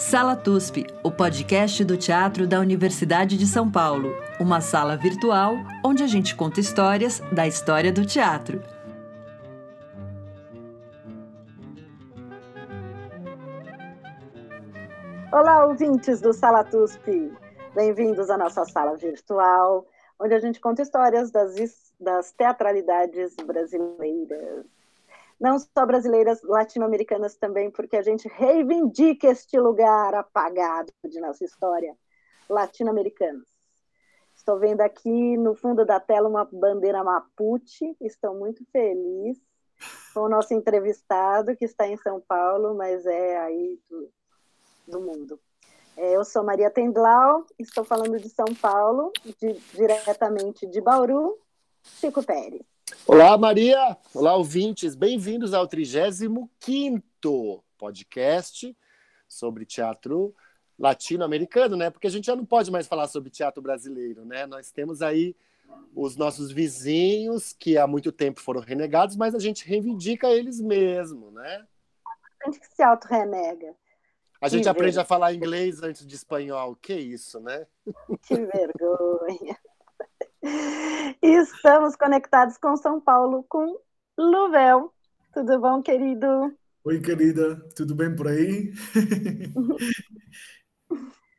Sala TUSP, o podcast do teatro da Universidade de São Paulo. Uma sala virtual onde a gente conta histórias da história do teatro. Olá, ouvintes do Sala TUSP. Bem-vindos à nossa sala virtual, onde a gente conta histórias das, das teatralidades brasileiras não só brasileiras, latino-americanas também, porque a gente reivindica este lugar apagado de nossa história, latino-americanos. Estou vendo aqui no fundo da tela uma bandeira mapuche, estou muito feliz com o nosso entrevistado, que está em São Paulo, mas é aí do, do mundo. É, eu sou Maria Tendlau, estou falando de São Paulo, de, diretamente de Bauru, Chico Pérez. Olá, Maria! Olá, ouvintes! Bem-vindos ao 35 podcast sobre teatro latino-americano, né? Porque a gente já não pode mais falar sobre teatro brasileiro, né? Nós temos aí os nossos vizinhos que há muito tempo foram renegados, mas a gente reivindica eles mesmo, né? A gente que se auto-renega. A gente que aprende ver... a falar inglês antes de espanhol. Que isso, né? Que vergonha. E estamos conectados com São Paulo, com Luvel. Tudo bom, querido? Oi, querida. Tudo bem por aí?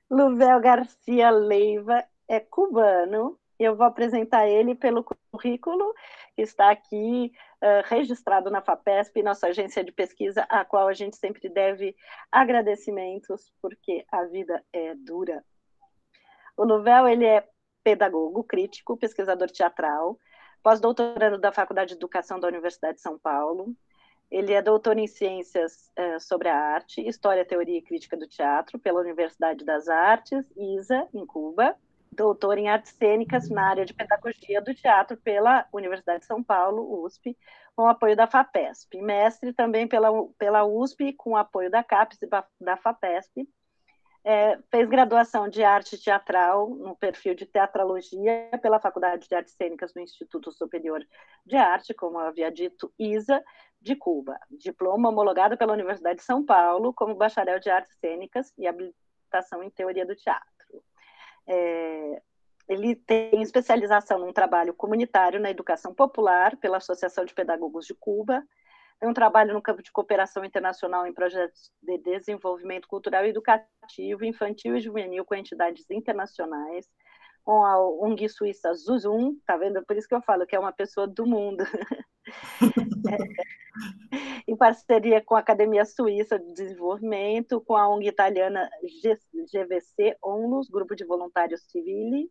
Luvel Garcia Leiva é cubano. Eu vou apresentar ele pelo currículo que está aqui uh, registrado na FAPESP, nossa agência de pesquisa, a qual a gente sempre deve agradecimentos, porque a vida é dura. O Luvel ele é pedagogo, crítico, pesquisador teatral, pós-doutorando da Faculdade de Educação da Universidade de São Paulo. Ele é doutor em Ciências eh, sobre a Arte, História, Teoria e Crítica do Teatro pela Universidade das Artes, ISA, em Cuba. Doutor em Artes Cênicas na área de Pedagogia do Teatro pela Universidade de São Paulo, USP, com apoio da FAPESP. Mestre também pela, pela USP, com apoio da CAPES e da FAPESP é, fez graduação de arte teatral no perfil de teatralogia pela Faculdade de Artes Cênicas do Instituto Superior de Arte, como havia dito, ISA, de Cuba. Diploma homologado pela Universidade de São Paulo como bacharel de artes cênicas e habilitação em teoria do teatro. É, ele tem especialização num trabalho comunitário na educação popular pela Associação de Pedagogos de Cuba, tem um trabalho no campo de cooperação internacional em projetos de desenvolvimento cultural e educativo, infantil e juvenil com entidades internacionais, com a ONG suíça Zuzum, tá vendo? Por isso que eu falo que é uma pessoa do mundo. é, em parceria com a Academia Suíça de Desenvolvimento, com a ONG italiana GVC ONLUS, Grupo de Voluntários Civili,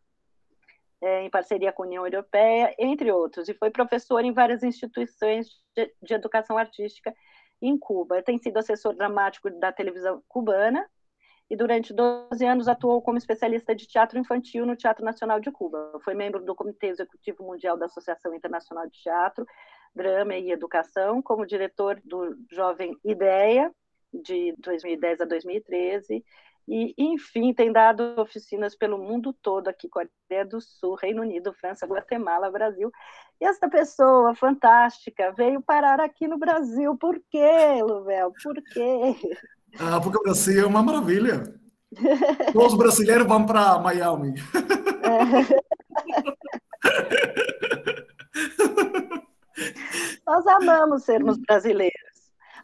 é, em parceria com a União Europeia, entre outros, e foi professor em várias instituições de, de educação artística em Cuba. Tem sido assessor dramático da televisão cubana e durante 12 anos atuou como especialista de teatro infantil no Teatro Nacional de Cuba. Foi membro do Comitê Executivo Mundial da Associação Internacional de Teatro, Drama e Educação, como diretor do Jovem Ideia, de 2010 a 2013, e, enfim, tem dado oficinas pelo mundo todo, aqui, Coreia do Sul, Reino Unido, França, Guatemala, Brasil. E essa pessoa fantástica veio parar aqui no Brasil. Por quê, Luvel? Por quê? Ah, porque o Brasil é uma maravilha. Todos os brasileiros vão para Miami. É. Nós amamos sermos brasileiros.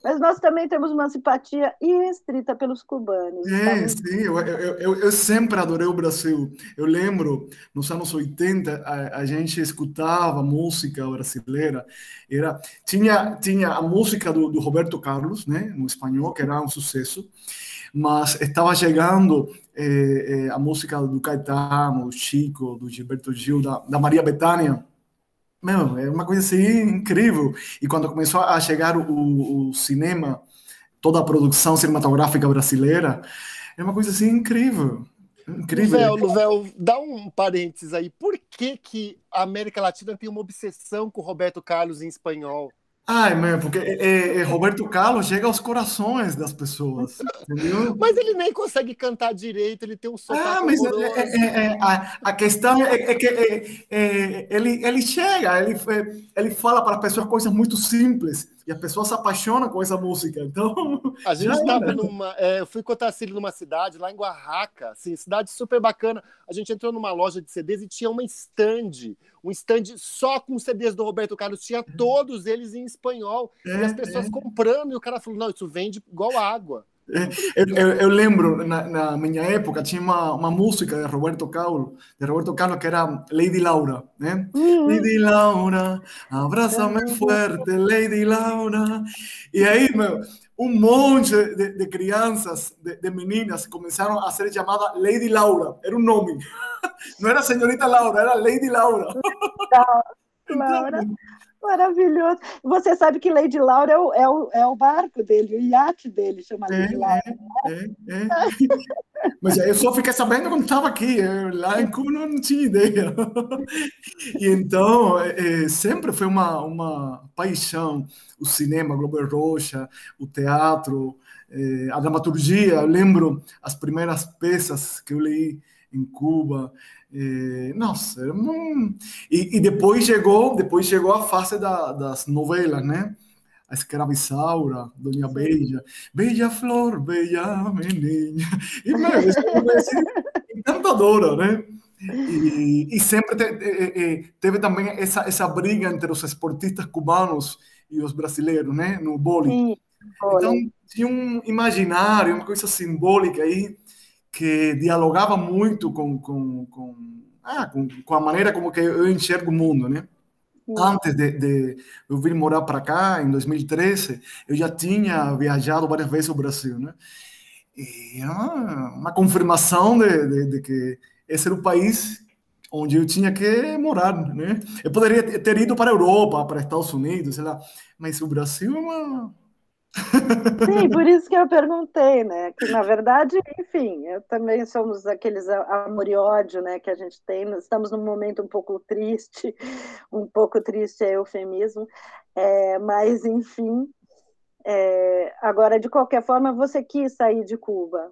Mas nós também temos uma simpatia irrestrita pelos cubanos. É, sim, eu, eu, eu, eu, sempre adorei o Brasil. Eu lembro, nos anos 80, a, a gente escutava música brasileira. Era, tinha, tinha a música do, do Roberto Carlos, né, no espanhol, que era um sucesso mas estava chegando eh, eh, a música do Caetano, do Chico, do Gilberto Gil, da, da Maria Bethânia, meu, é uma coisa assim incrível. E quando começou a chegar o, o cinema, toda a produção cinematográfica brasileira, é uma coisa assim incrível. Incrível. Luvel, dá um parênteses aí. Por que, que a América Latina tem uma obsessão com Roberto Carlos em espanhol? Ai, mãe, porque é, é, é, Roberto Carlos chega aos corações das pessoas, entendeu? Mas ele nem consegue cantar direito, ele tem um sotaque Ah, mas é, a, a, questão é, que ele, ele chega, ele, ele fala para as pessoas coisas muito simples, e as pessoas se apaixonam com essa música. Então, a gente estava numa. É, eu fui com o Tarcílio numa cidade, lá em Oaxaca, assim, cidade super bacana. A gente entrou numa loja de CDs e tinha uma stand, um stand só com CDs do Roberto Carlos, tinha todos eles em espanhol. É, e as pessoas é. comprando, e o cara falou: não, isso vende igual água. Eu, eu, eu, lembro, na, na, minha época, tinha uma, uma música de Roberto Carlos, de Roberto Carlos, que era Lady Laura, né? Uhum. Lady Laura, abraça-me forte, Lady Laura. E aí, meu, um monte de, de crianças, de, de, meninas, começaram a ser chamadas Lady Laura. Era um nome. Não era Senhorita Laura, era Lady Laura. Laura. Então, Maravilhoso. Você sabe que Lady Laura é o, é o, é o barco dele, o iate dele chama Lady é, Laura. É, é, é. Mas eu só fiquei sabendo quando estava aqui, eu, lá em Cuba não tinha ideia. E então, é, é, sempre foi uma, uma paixão o cinema, a Globo Roxa, o teatro, é, a dramaturgia. Eu lembro as primeiras peças que eu li em Cuba. É, nossa, e, e, depois chegou, depois chegou a fase da, das novelas, né? A escravizaura, Dona Beija, Beija Flor, Beija Menina. E, meu, isso é encantadora, né? E, e sempre te, te, teve também essa, essa briga entre os esportistas cubanos e os brasileiros, né? No vôlei. Então, tinha um imaginário, uma coisa simbólica aí que dialogava muito com, com, com, ah, com, com, a maneira como que eu enxergo o mundo, né? Antes de, de eu vir morar para cá, em 2013, eu já tinha viajado várias vezes ao Brasil, né? E uma, uma confirmação de, de, de, que esse era o país onde eu tinha que morar, né? Eu poderia ter ido para a Europa, para Estados Unidos, sei lá, mas o Brasil é uma Sim, por isso que eu perguntei, né? Que na verdade, enfim, eu também somos aqueles amor e ódio, né? Que a gente tem. Estamos num momento um pouco triste, um pouco triste é eufemismo, é, mas enfim. É, agora, de qualquer forma, você quis sair de Cuba,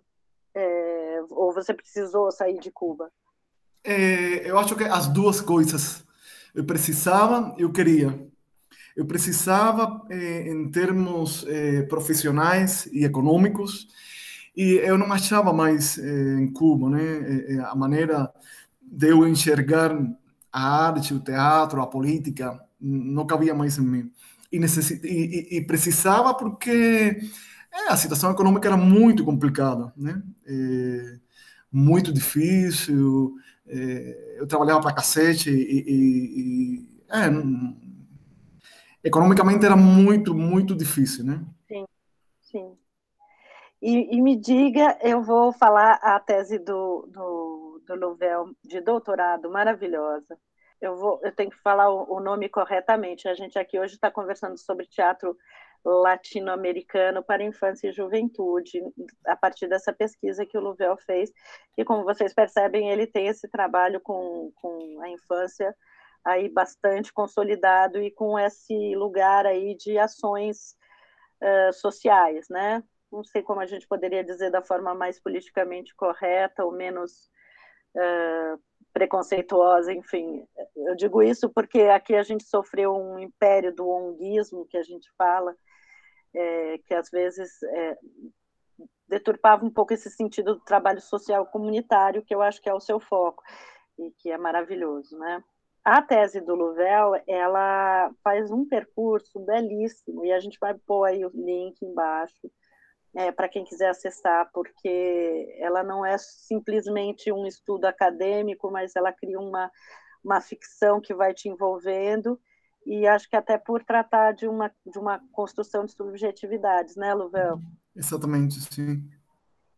é, ou você precisou sair de Cuba? É, eu acho que as duas coisas. Eu precisava, eu queria eu precisava eh, em termos eh, profissionais e econômicos e eu não achava mais eh, em Cuba, né, eh, eh, a maneira de eu enxergar a arte, o teatro, a política, não cabia mais em mim. E, e, e, e precisava porque é, a situação econômica era muito complicada, né? Muito difícil. Eu trabalhava para cacete e, é, economicamente era muito, muito difícil, né? Sim, sim. E, e me diga, eu vou falar a tese do, do, do Louvel de doutorado, maravilhosa. Eu, vou, eu tenho que falar o, o nome corretamente. A gente aqui hoje está conversando sobre teatro latino-americano para infância e juventude, a partir dessa pesquisa que o Louvel fez. E como vocês percebem, ele tem esse trabalho com, com a infância aí bastante consolidado e com esse lugar aí de ações uh, sociais, né? Não sei como a gente poderia dizer da forma mais politicamente correta ou menos uh, preconceituosa, enfim. Eu digo isso porque aqui a gente sofreu um império do onguismo, que a gente fala, é, que às vezes é, deturpava um pouco esse sentido do trabalho social comunitário, que eu acho que é o seu foco, e que é maravilhoso, né? A tese do Louvel, ela faz um percurso belíssimo, e a gente vai pôr aí o link embaixo, é, para quem quiser acessar, porque ela não é simplesmente um estudo acadêmico, mas ela cria uma, uma ficção que vai te envolvendo, e acho que até por tratar de uma, de uma construção de subjetividades, né, Louvel? Exatamente, sim.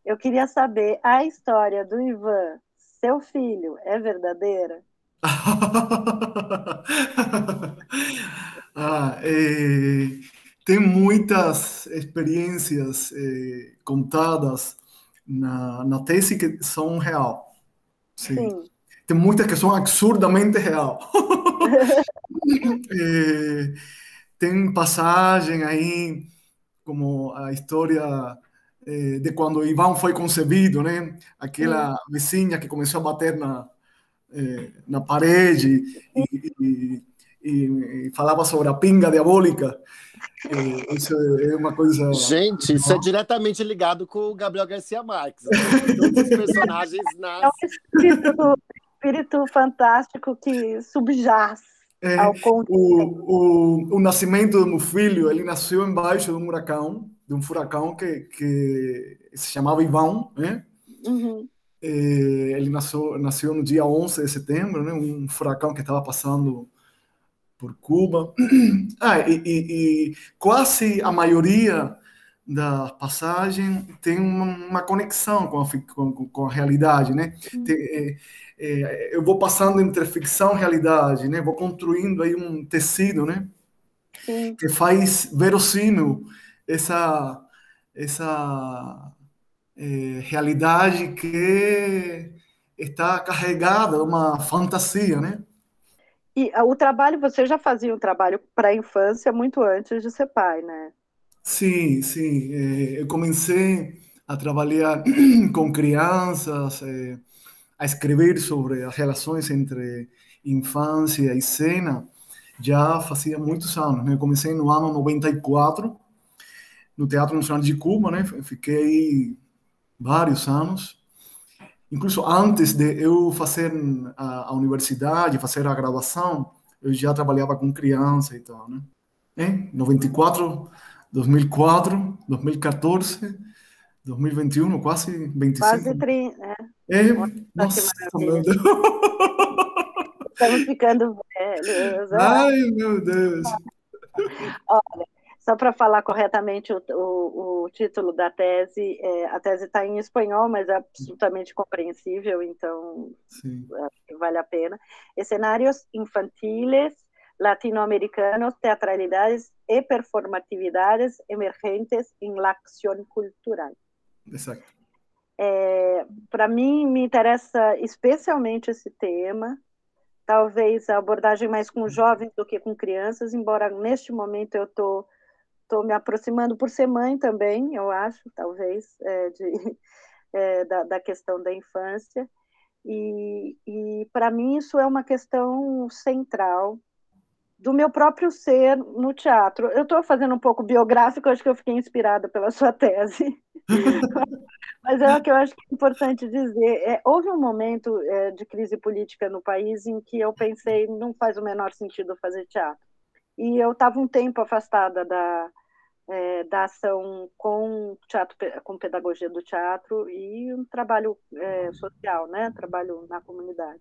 Eu queria saber, a história do Ivan, seu filho, é verdadeira? ah, eh, tem muitas experiências eh, contadas na, na tese que são real. Sim. Sim. Tem muitas que são absurdamente real. eh, tem passagem aí, como a história de quando Ivan foi concebido, né? Aquela Sim. vizinha que começou a bater na, é, na parede e, e, e, e falava sobre a pinga diabólica. Isso é uma coisa. Gente, isso é diretamente ligado com o Gabriel Garcia Marques. Né? Todos os personagens nascem. É um espírito, espírito fantástico que subjaz é, ao conto. O, o, o nascimento do meu filho, ele nasceu embaixo de um furacão, de um furacão que, que se chamava Ivão, né? Uhum. É, ele nasceu, nasceu no dia 11 de setembro, né? Um furacão que estava passando por Cuba. Ah, e, e, e, quase a maioria da passagem tem uma, uma conexão com a, com, com, a realidade, né? Uhum. Tem, é, é, eu vou passando entre ficção e realidade, né? Vou construindo aí um tecido, né? Sim. Que faz verossímil essa essa é, realidade que está carregada uma fantasia, né? E ah, o trabalho, você já fazia um trabalho para a infância muito antes de ser pai, né? Sim, sim. É, eu comecei a trabalhar com crianças, é, a escrever sobre as relações entre infância e cena, já fazia muitos anos. Né? Eu comecei no ano 94, no Teatro Nacional de Cuba, né? Fiquei vários anos incluso antes de eu fazer a, a, universidade, fazer a graduação, eu já trabalhava com criança e tal, né? Em 94, 2004, 2014, 2021, quase 25. Quase 30, é. é nossa, meu Deus. Estamos ficando velhos. Ai, meu Deus. Olha, só para falar corretamente o, o, o, título da tese, é, a tese está em espanhol, mas é absolutamente compreensível, então vale a pena. Escenários infantiles latino-americanos, teatralidades e performatividades emergentes em la acción cultural. Exato. É, para mim, me interessa especialmente esse tema, talvez a abordagem mais com jovens do que com crianças, embora neste momento eu estou estou me aproximando por ser mãe também, eu acho, talvez, é, de, é, da, da, questão da infância. E, e para mim isso é uma questão central do meu próprio ser no teatro. Eu estou fazendo um pouco biográfico, acho que eu fiquei inspirada pela sua tese. Mas é o que eu acho que é importante dizer. É, houve um momento é, de crise política no país em que eu pensei não faz o menor sentido fazer teatro e eu estava um tempo afastada da, é, da ação com teatro, com pedagogia do teatro e um trabalho é, social, né? Trabalho na comunidade.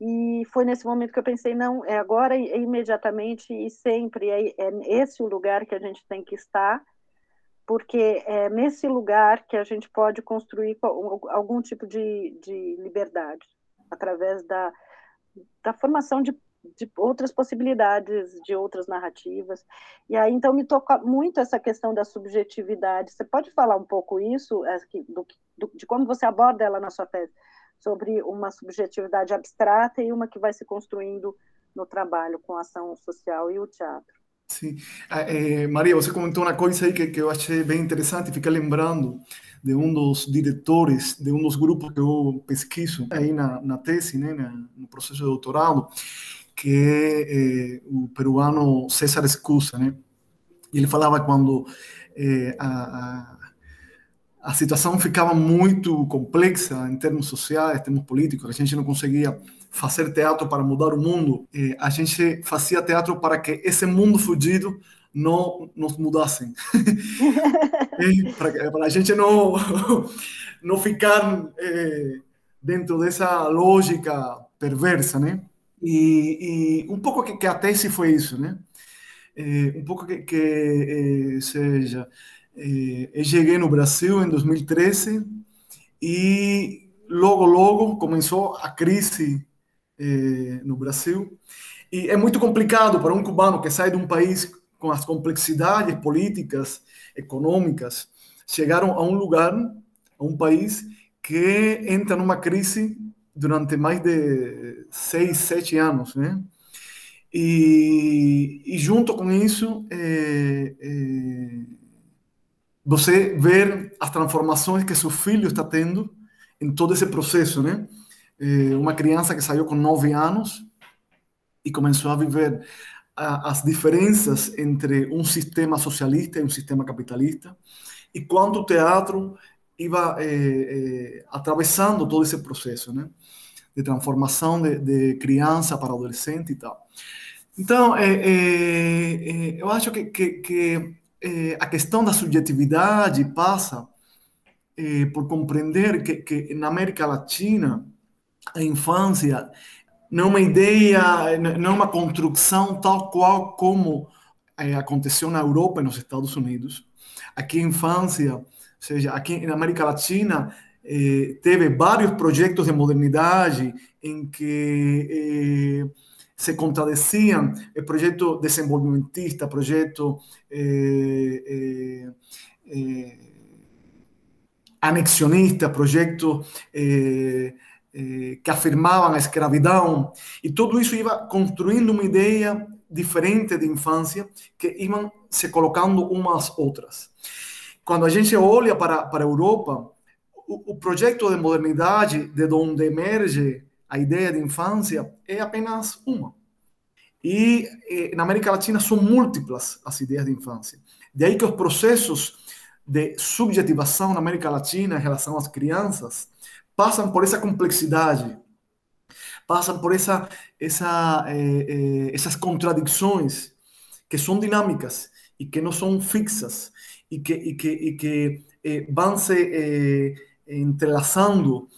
E foi nesse momento que eu pensei, não, é agora, é imediatamente e sempre, é, é esse o lugar que a gente tem que estar, porque é nesse lugar que a gente pode construir algum tipo de, de liberdade, através da, da formação de de outras possibilidades, de outras narrativas. E aí, então, me toca muito essa questão da subjetividade. Você pode falar um pouco isso, é, do, do, de como você aborda ela na sua tese, sobre uma subjetividade abstrata e uma que vai se construindo no trabalho com a ação social e o teatro. Sim. É, Maria, você comentou uma coisa aí que, que eu achei bem interessante, fiquei lembrando de um dos diretores de um dos grupos que eu pesquiso aí na, na tese, né, no processo de doutorado, que é o peruano César Escusa, né? Ele falava quando eh, a, a, a, situação ficava muito complexa em termos sociais, em termos políticos, a gente não conseguia fazer teatro para mudar o mundo, eh, a gente fazia teatro para que esse mundo fugido não nos mudassem. para, para a gente não, não ficar dentro dessa lógica perversa, né? E, e um pouco que, que, tese foi isso, né? É, um pouco que, que é, seja, é, eu cheguei no Brasil em 2013 e logo, logo começou a crise é, no Brasil. E é muito complicado para um cubano que sai de um país com as complexidades políticas, econômicas, chegaram a um lugar, a um país que entra numa crise durante mais de seis, sete anos, né? E, e junto com isso, é, é, você ver as transformações que seu filho está tendo em todo esse processo, né? É, uma criança que saiu com nove anos e começou a viver as diferenças entre um sistema socialista e um sistema capitalista e quanto o teatro ia eh, eh, atravessando todo esse processo, né? De transformação de, de criança para adolescente e tal. Então, eh, eu acho que, que, que a questão da subjetividade passa por compreender que, que na América Latina a infância não é uma ideia, não é uma construção tal qual como é, aconteceu na Europa e nos Estados Unidos. Aqui a infância, ou seja, aqui na América Latina, eh, teve vários projetos de modernidade em que eh, se contradiziam o projeto desenvolvimentista, projeto eh, anexionista, projeto eh, que afirmavam a escravidão, e tudo isso ia construindo uma ideia diferente de infância que iam se colocando umas outras. Quando a gente olha para, para a Europa, o, projeto de modernidade de onde emerge a ideia de infância é apenas uma. E eh, na América Latina são múltiplas as ideias de infância. De aí que os processos de subjetivação na América Latina em relação às crianças passam por essa complexidade, passam por essa, essa, eh, eh, essas contradições que são dinâmicas e que não são fixas e que, e que, e que eh, vão se entrelaçando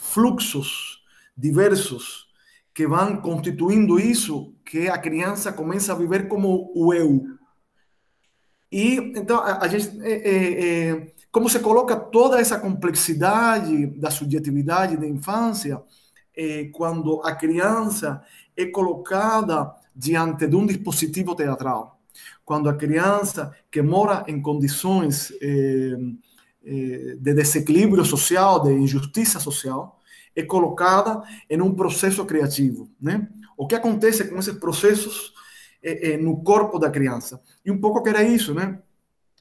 fluxos diversos que vão constituindo isso que a criança começa a viver como o eu. E então a, a gente como se coloca toda essa complexidade da subjetividade da infância eh, quando a criança é colocada diante de um dispositivo teatral. Quando a criança que mora em condições eh, eh, de desequilíbrio social, de injustiça social, é colocada em um processo criativo, né? O que acontece com esses processos no corpo da criança? E um pouco que era isso, né?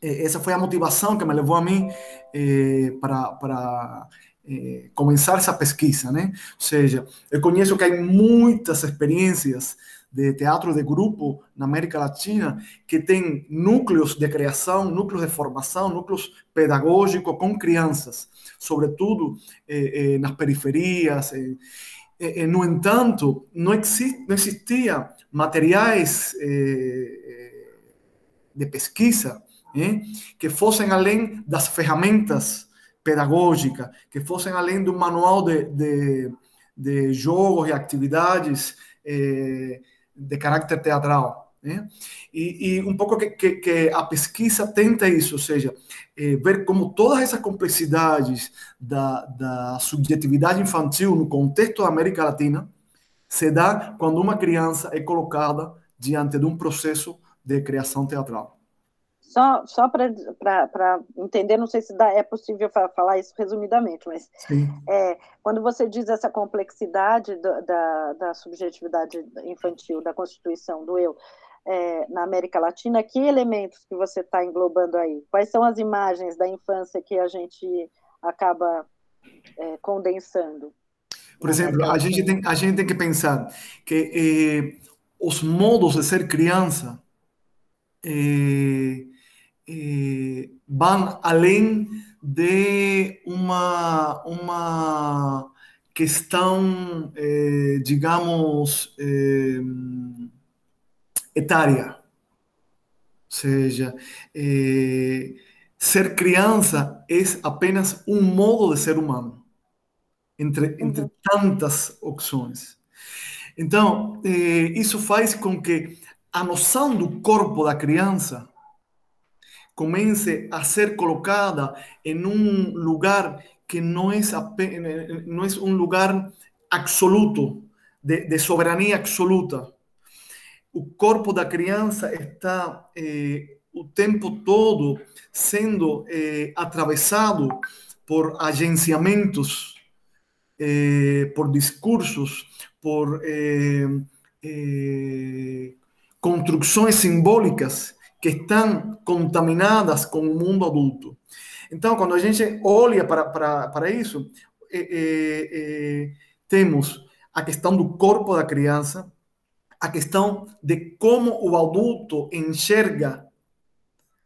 essa foi a motivação que me levou a mim eh, para, para eh, começar essa pesquisa, né? Ou seja, eu conheço que há muitas experiências de teatro de grupo na América Latina que tem núcleos de criação, núcleos de formação, núcleos pedagógicos com crianças, sobretudo eh, nas periferias. no entanto, não, exist, não existia materiais de pesquisa que fossem além das ferramentas pedagógicas, que fossem além do manual de, de, de jogos e atividades eh, de caráter teatral. Né? E, e, um pouco que, que, que, a pesquisa tenta isso, ou seja, eh, ver como todas essas complexidades da, da subjetividade infantil no contexto da América Latina se dá quando uma criança é colocada diante de um processo de criação teatral. Só, só para entender, não sei se dá, é possível falar isso resumidamente, mas é, quando você diz essa complexidade do, da, da subjetividade infantil, da constituição do eu, é, na América Latina, que elementos que você está englobando aí? Quais são as imagens da infância que a gente acaba é, condensando? Por exemplo, a gente, tem, a gente tem que pensar que eh, os modos de ser criança eh, eh, van além de uma, uma questão, eh, digamos, eh, etária. Ou seja, eh, ser criança é apenas um modo de ser humano, entre, entre uhum. tantas opções. Então, eh, isso faz com que a noção do corpo da criança comece a ser colocada em um lugar que não é, não é um lugar absoluto, de, de soberania absoluta. O corpo da criança está eh, o tempo todo sendo eh, atravessado por agenciamentos, eh, por discursos, por eh, eh, construções simbólicas que estão contaminadas com o mundo adulto. Então, quando a gente olha para, para, para isso, é, é, é, temos a questão do corpo da criança, a questão de como o adulto enxerga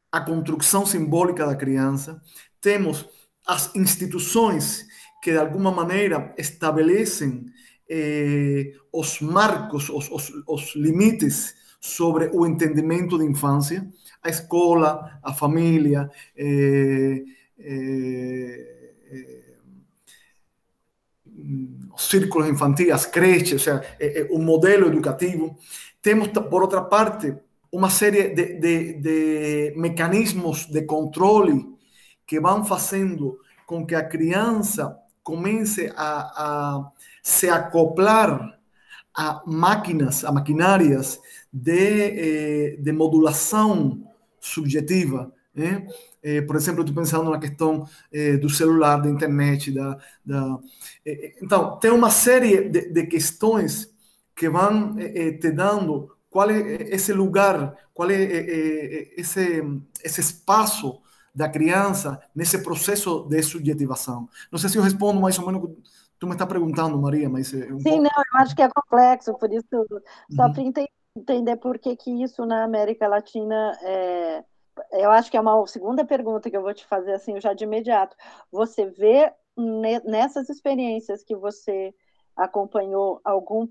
a construção simbólica da criança, temos as instituições que de alguma maneira estabelecem eh, os marcos, os, os, os limites sobre o entendimento de infância, a escola, a família, eh, eh, eh, os círculos infantis, creches, ou seja, o modelo educativo. Temos, por outra parte, uma série de, de, de mecanismos de controle que vão fazendo com que a criança comece a, a se acoplar a máquinas, a maquinárias de, eh, de modulação subjetiva. Né? Eh, por exemplo, estou pensando na questão eh, do celular, da internet. Da, da... então, tem uma série de, de questões que vão te dando qual é esse lugar, qual é esse, esse espaço da criança nesse processo de subjetivação. Não sei se eu respondo mais ou menos tu me está perguntando, Maria, mas... É um Sim, pouco... não, eu acho que é complexo, por isso, só uhum. para entender por que, que isso na América Latina é... Eu acho que é uma segunda pergunta que eu vou te fazer assim já de imediato. Você vê nessas experiências que você acompanhou algum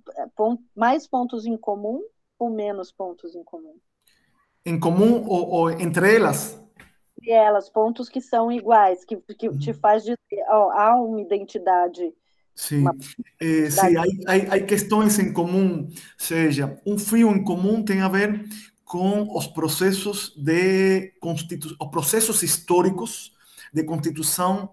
mais pontos em comum ou menos pontos em comum? Em comum ou, ou entre elas? Entre elas, pontos que são iguais, que, que uhum. te faz dizer, ó, há uma identidade Sim, eh, sim há, questões em comum, seja, um fio em comum tem a ver com os processos de constitu... os processos históricos de constituição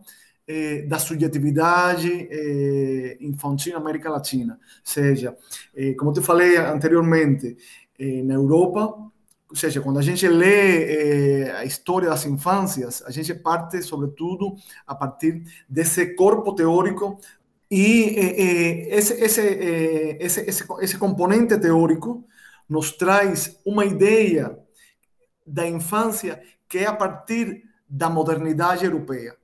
eh, da subjetividade eh, infantil na América Latina. Seja, eh, como te falei anteriormente, na Europa, ou seja, quando a gente lê eh, a história das infâncias, a gente parte, sobretudo, a partir desse corpo teórico y eh, eh, ese, ese, eh, ese, ese, ese, componente teórico nos trae una idea da infância que é a partir da modernidade europeia.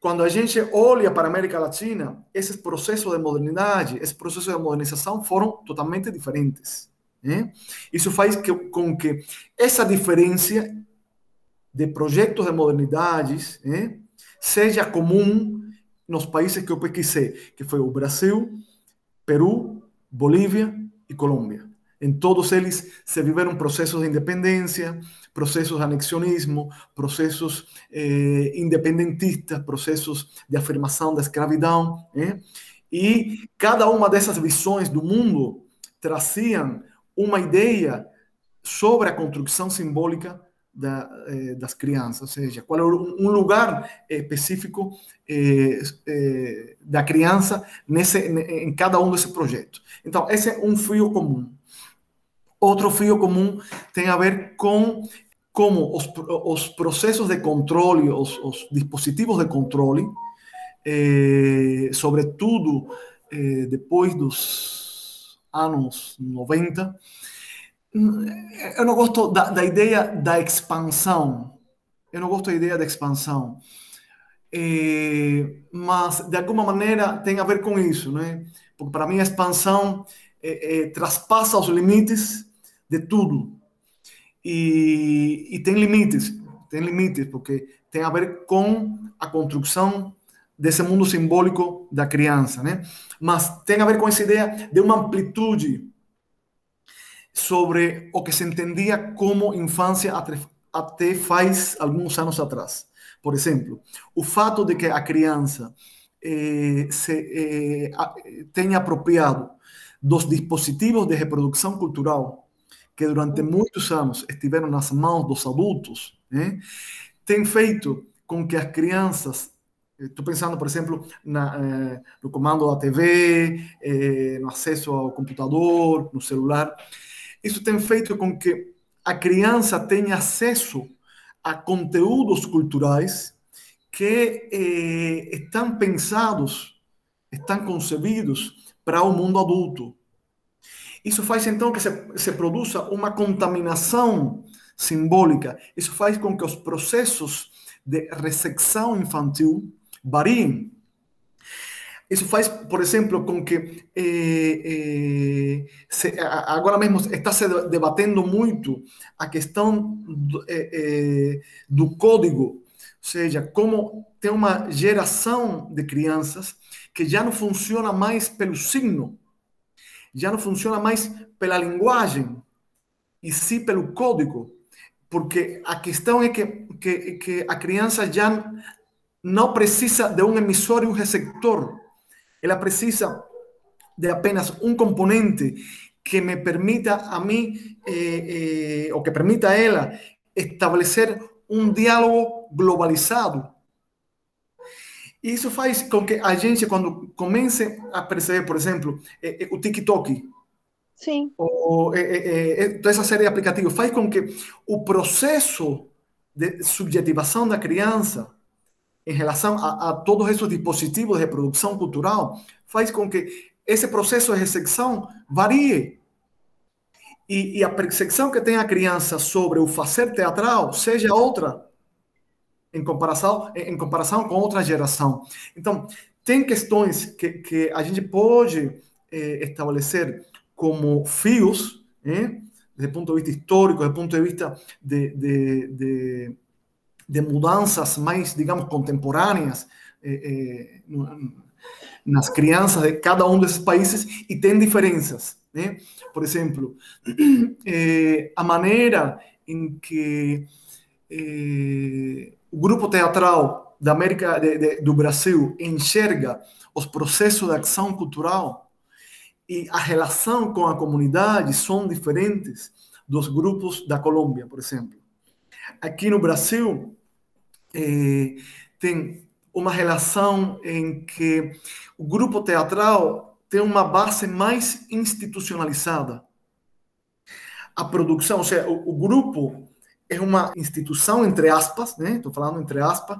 Quando a gente olha para a América Latina, esses processos de modernidade, esses processos de modernização foram totalmente diferentes. Né? Isso faz que, com que essa diferença de projetos de modernidades né, seja comum nos países que eu pesquisei, que foi o Brasil, Peru, Bolívia e Colômbia. Em todos eles se viveram processos de independência, processos de anexionismo, processos eh, independentistas, processos de afirmação da escravidão. Eh? E cada uma dessas visões do mundo traziam uma ideia sobre a construção simbólica da, eh, das crianças, ou seja, qual é um lugar específico eh, eh, da criança nesse, em cada um desses projetos. Então, esse é um fio comum. Outro fio comum tem a ver com como os, os processos de controle, os, os dispositivos de controle, sobretudo depois dos anos 90, eu não gosto da, da, ideia da expansão. Eu não gosto da ideia da expansão. É, mas, de alguma maneira, tem a ver com isso, né? Porque, para mim, a expansão é, é, traspassa os limites de tudo. E, e tem limites, tem limites, porque tem a ver com a construção desse mundo simbólico da criança, né? Mas tem a ver com essa ideia de uma amplitude sobre o que se entendia como infância até faz alguns anos atrás. Por exemplo, o fato de que a criança eh, se eh, tenha apropriado dos dispositivos de reprodução cultural que durante muitos anos estiveram nas mãos dos adultos, né, tem feito com que as crianças Estou pensando, por exemplo, na, eh, no comando da TV, eh, no acesso ao computador, no celular. Isso tem feito com que a criança tenha acesso a conteúdos culturais que eh, estão pensados, estão concebidos para o mundo adulto. Isso faz então que se, se produza uma contaminação simbólica. Isso faz com que os processos de ressecção infantil variem. Isso faz, por exemplo, com que eh, eh, se, agora mesmo está se debatendo muito a questão do, eh, do código, ou seja, como tem uma geração de crianças que já não funciona mais pelo signo, já não funciona mais pela linguagem, e sim pelo código, porque a questão é que, que, que a criança já não precisa de um emissor e um receptor, ela precisa de apenas um componente que me permita a mim, eh, eh, ou que permita a ela, estabelecer um diálogo globalizado. E isso faz com que a gente, quando comece a perceber, por exemplo, eh, o TikTok, Sim. Ou, toda essa série de aplicativos, faz com que o processo de subjetivação da criança em relação a, a esses dispositivos de reprodução cultural, faz com que esse processo de recepção varie. E, e, a percepção que tem a criança sobre o fazer teatral seja outra em comparação, em comparação com outra geração. Então, tem questões que, que a gente pode eh, estabelecer como fios, eh, desde o ponto de vista histórico, desde o ponto de vista de, de, de de mudanças mais, digamos, contemporâneas eh, eh, nas crianças de cada um desses países e tem diferenças. Né? Por exemplo, eh, a maneira em que eh, o grupo teatral da América de, de, do Brasil enxerga os processos de ação cultural e a relação com a comunidade são diferentes dos grupos da Colômbia, por exemplo. Aqui no Brasil, eh, tem uma relação em que o grupo teatral tem uma base mais institucionalizada. A produção, ou seja, o, o grupo é uma instituição, entre aspas, né? estou falando entre aspas,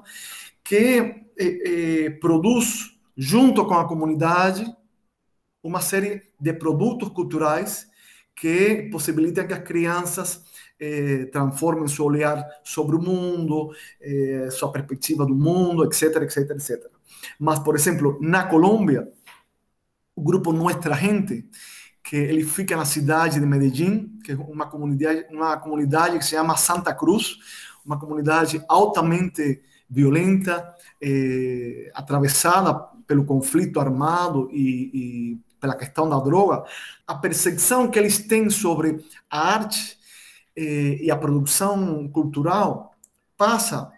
que eh, eh, produz, junto com a comunidade, uma série de produtos culturais que possibilitam que as crianças eh, transformem seu olhar sobre o mundo, eh, sua perspectiva do mundo, etc, etc, etc. Mas, por exemplo, na Colômbia, o grupo Nuestra Gente, que ele fica na cidade de Medellín, que é uma comunidade, uma comunidade que se chama Santa Cruz, uma comunidade altamente violenta, eh, atravessada pelo conflito armado e, e pela questão da droga, a percepção que eles têm sobre a arte eh, e a produção cultural passa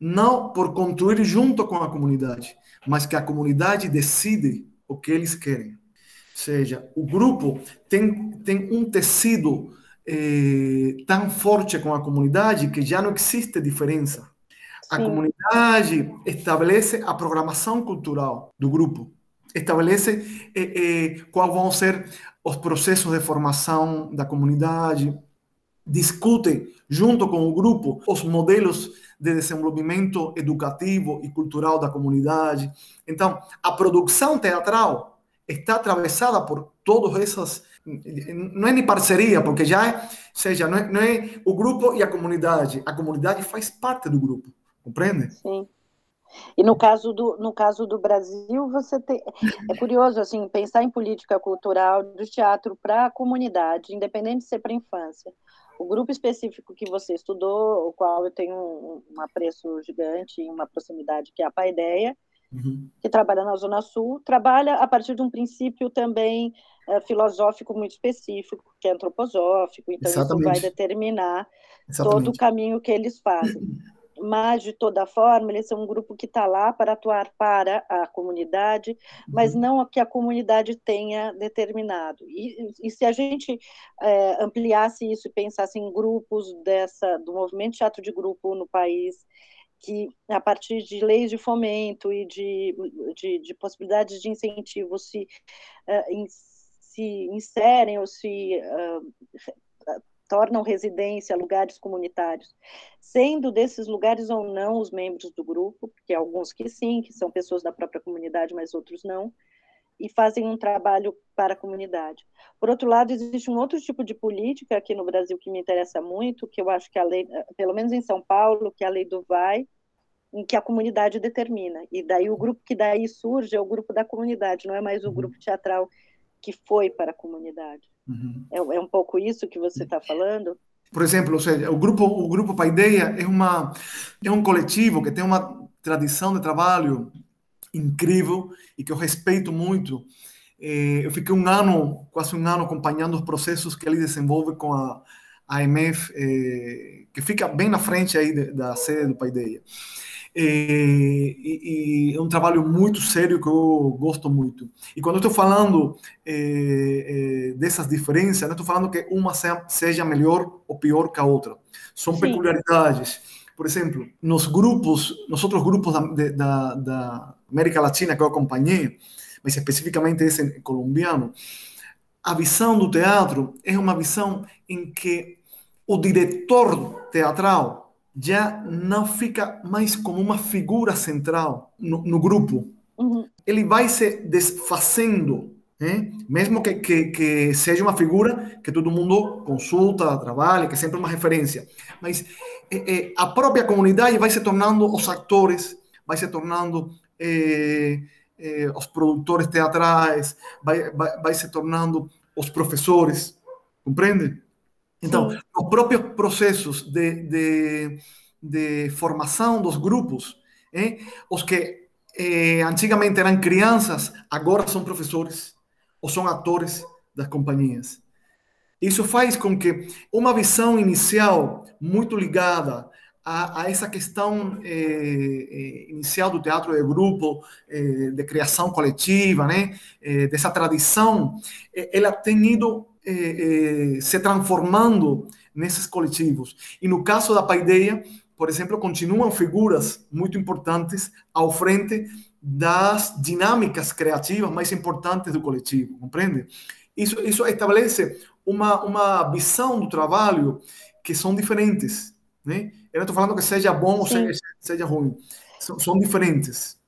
não por construir junto com a comunidade, mas que a comunidade decide o que eles querem. Ou seja, o grupo tem, tem um tecido eh, tão forte com a comunidade que já não existe diferença. A Sim. comunidade estabelece a programação cultural do grupo, estabelece eh, eh, quais vão ser os processos de formação da comunidade, discutem junto com o grupo os modelos de desenvolvimento educativo e cultural da comunidade. Então, a produção teatral está atravessada por todas essas não é nem parceria, porque já é, seja, não é, não é o grupo e a comunidade, a comunidade faz parte do grupo, compreende? Sim. E no caso do, no caso do Brasil, você tem. É curioso assim, pensar em política cultural do teatro para a comunidade, independente de ser para a infância o grupo específico que você estudou, o qual eu tenho um, um apreço gigante e uma proximidade, que é a Paideia, uhum. que trabalha na Zona Sul, trabalha a partir de um princípio também uh, filosófico muito específico, que é antroposófico, então Exatamente. isso vai determinar Exatamente. todo o caminho que eles fazem. mas de toda forma eles são um grupo que está lá para atuar para a comunidade, mas uhum. não que a comunidade tenha determinado. E, e se a gente é, ampliasse isso e pensasse em grupos dessa do movimento teatro de grupo no país, que a partir de leis de fomento e de, de, de possibilidades de incentivo se, uh, in, se inserem ou se uh, tornam residência lugares comunitários, sendo desses lugares ou não os membros do grupo, porque alguns que sim, que são pessoas da própria comunidade, mas outros não, e fazem um trabalho para a comunidade. Por outro lado, existe um outro tipo de política aqui no Brasil que me interessa muito, que eu acho que a lei, pelo menos em São Paulo, que é a lei do vai, em que a comunidade determina. E daí o grupo que daí surge é o grupo da comunidade, não é mais o uhum. grupo teatral que foi para a comunidade. Uhum. É, é, um pouco isso que você está falando? Por exemplo, ou seja, o grupo o grupo Paideia é uma é um coletivo que tem uma tradição de trabalho incrível e que eu respeito muito. É, eu fiquei um ano, quase um ano, acompanhando os processos que ele desenvolve com a AMF, é, que fica bem na frente aí da sede do Paideia. É, e, e, é um trabalho muito sério que eu gosto muito. E quando estou falando é, é, dessas diferenças, não estou falando que uma seja melhor ou pior que a outra. São Sim. peculiaridades. Por exemplo, nos grupos, nos outros grupos da, da, da América Latina que eu acompanhei, mas especificamente esse colombiano, a visão do teatro é uma visão em que o diretor teatral já não fica mais como uma figura central no, no grupo. Uhum. Ele vai se desfazendo, né? mesmo que, que, que, seja uma figura que todo mundo consulta, trabalha, que é sempre uma referência. Mas é, é, a própria comunidade vai se tornando os atores, vai se tornando é, os produtores teatrais, vai, vai, vai se tornando os professores, compreende? Então, Sim. os próprios processos de, de, de, formação dos grupos, eh, os que eh, antigamente eram crianças, agora são professores ou são atores das companhias. Isso faz com que uma visão inicial muito ligada a, a essa questão eh, inicial do teatro de grupo, de criação coletiva, né, dessa tradição, ela tem ido eh, eh, se transformando nesses coletivos. E no caso da Paideia, por exemplo, continuam figuras muito importantes ao frente das dinâmicas criativas mais importantes do coletivo, compreende? Isso, isso estabelece uma, uma visão do trabalho que são diferentes, né? Eu não estou falando que seja bom ou seja, seja ruim, são, são diferentes.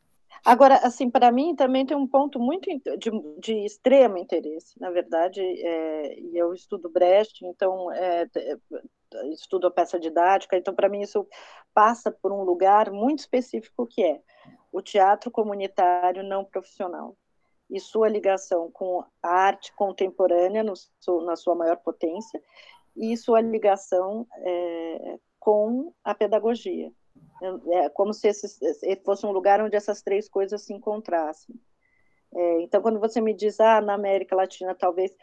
Agora, assim, para mim também tem um ponto muito de, de extremo interesse, na verdade, é, eu estudo Brecht, então é, estudo a peça didática, então para mim isso passa por um lugar muito específico que é o teatro comunitário não profissional e sua ligação com a arte contemporânea no, na sua maior potência e sua ligação é, com a pedagogia. É como se esse, fosse um lugar onde essas três coisas se encontrassem. É, então, quando você me diz, ah, na América Latina, talvez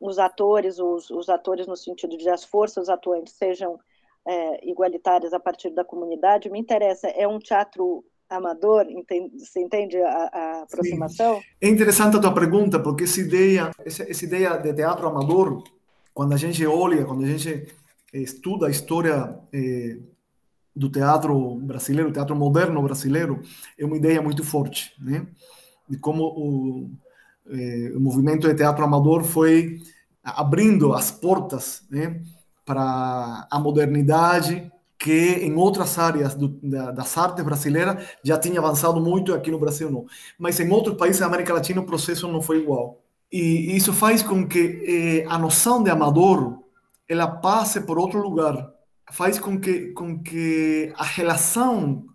os atores, os, os atores no sentido de as forças atuantes sejam é, igualitárias a partir da comunidade, me interessa, é um teatro amador, entende, você entende a, a aproximação? Sim. É interessante a tua pergunta, porque essa ideia, essa, essa ideia de teatro amador, quando a gente olha, quando a gente estuda a história eh, do teatro brasileiro, teatro moderno brasileiro, é uma ideia muito forte, né? De como o, eh, o movimento de teatro amador foi abrindo as portas, né, para a modernidade que em outras áreas do, da, das artes brasileiras já tinha avançado muito, aqui no Brasil não. Mas em outros países da América Latina o processo não foi igual. E isso faz com que eh, a noção de amador ela passe por outro lugar faz com que, com que a relação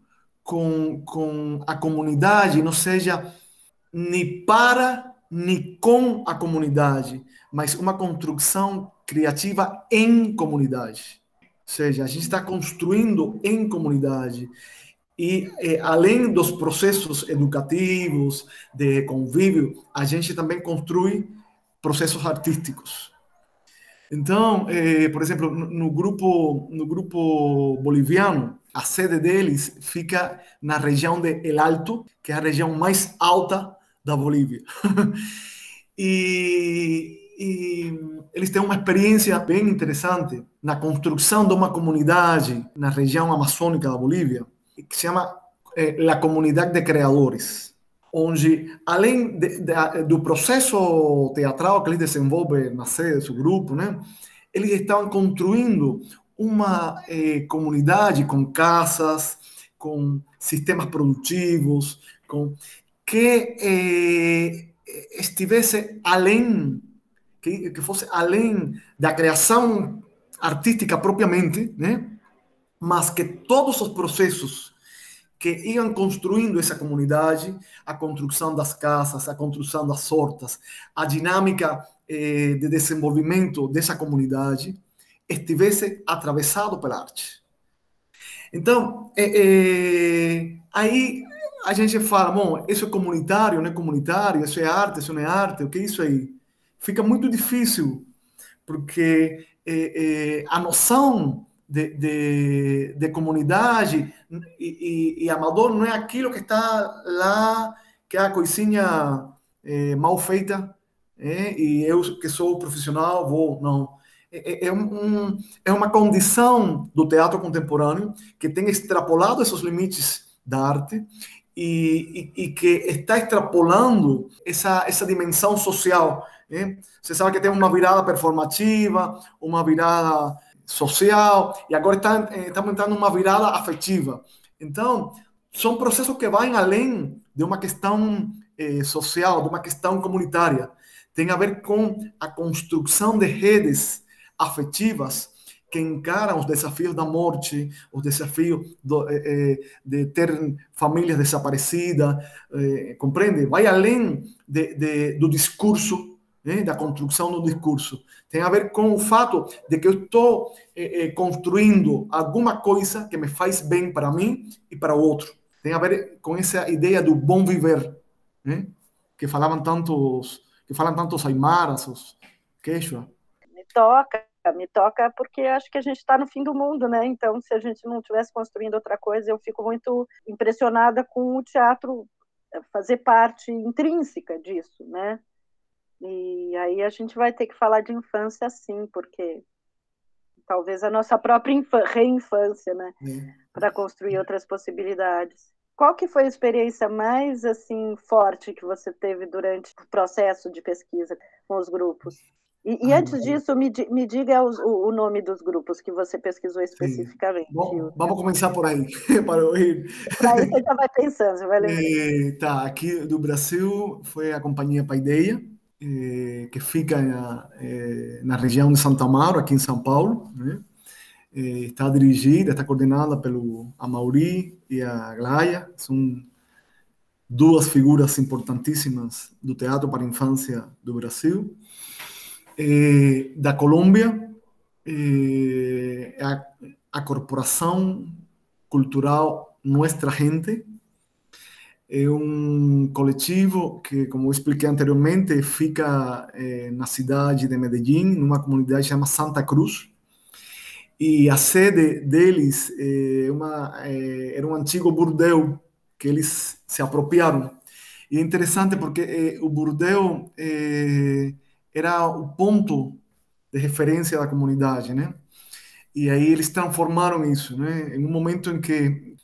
com, com a comunidade não seja nem para nem com a comunidade, mas uma construção criativa em comunidade. Ou seja, a gente está construindo em comunidade. E, eh, além dos processos educativos, de convívio, a gente também construi processos artísticos. Então, eh, por exemplo, no grupo, no grupo boliviano, a sede deles fica na região de El Alto, que é a região mais alta da Bolívia. e, e, eles têm uma experiência bem interessante na construção de uma comunidade na região amazônica da Bolívia, que se chama eh, La Comunidade de Creadores onde, além de, de, do processo teatral que eles desenvolvem na sede do grupo, né, eles estavam construindo uma eh, comunidade com casas, com sistemas produtivos, com que eh, estivesse além, que, que fosse além da criação artística propriamente, né? mas que todos os processos que iam construindo essa comunidade, a construção das casas, a construção das hortas, a dinâmica eh, de desenvolvimento dessa comunidade estivesse atravessado pela arte. Então, eh, eh, aí a gente fala, bom, isso é comunitário, não é comunitário, isso é arte, isso não é arte, o que é isso aí? Fica muito difícil, porque a noção de, de, de comunidade e, e, e, amador não é aquilo que está lá, que é a coisinha é, mal feita, é, e eu que sou profissional vou, não. É, é, um, é uma condição do teatro contemporâneo que tem extrapolado esses limites da arte e, e, e, que está extrapolando essa, essa dimensão social. Né? Você sabe que tem uma virada performativa, uma virada social, e agora está, eh, estamos entrando numa virada afetiva. Então, são processos que vão além de uma questão eh, social, de uma questão comunitária. Tem a ver com a construção de redes afetivas que encaram os desafios da morte, os desafios do, eh, eh de ter famílias desaparecidas, eh, compreende? Vai além de, de, do discurso né, da construção do discurso. Tem a ver com o fato de que eu estou eh, eh, construindo alguma coisa que me faz bem para mim e para o outro. Tem a ver com essa ideia do bom viver, né, que falavam tantos, que falam tantos aimaras, os. Me toca, me toca porque acho que a gente está no fim do mundo, né? Então, se a gente não estivesse construindo outra coisa, eu fico muito impressionada com o teatro fazer parte intrínseca disso, né? E aí a gente vai ter que falar de infância sim, porque talvez a nossa própria reinfância, né, para construir outras possibilidades. Qual que foi a experiência mais assim forte que você teve durante o processo de pesquisa com os grupos? E, e ah, antes disso, me, me diga os, o, o, nome dos grupos que você pesquisou especificamente. Bom, vamos começar por aí, para ouvir. Aí você já vai pensando, você vai lembrar. É, tá, aqui do Brasil foi a Companhia Paideia, eh, que fica na, eh, na, região de Santa Amaro, aqui em São Paulo. Né? Eh, está dirigida, está coordenada pelo Amauri e a Glaia, são duas figuras importantíssimas do teatro para a infância do Brasil. da Colômbia, a, a Corporação Cultural Nuestra Gente, é um coletivo que, como eu expliquei anteriormente, fica eh, na cidade de Medellín, numa comunidade chamada Santa Cruz. E a sede deles eh, uma, eh, era um antigo burdel que eles se apropriaram. E é interessante porque o burdel era o ponto de referência da comunidade, né? E aí eles transformaram isso, né? Em um momento em que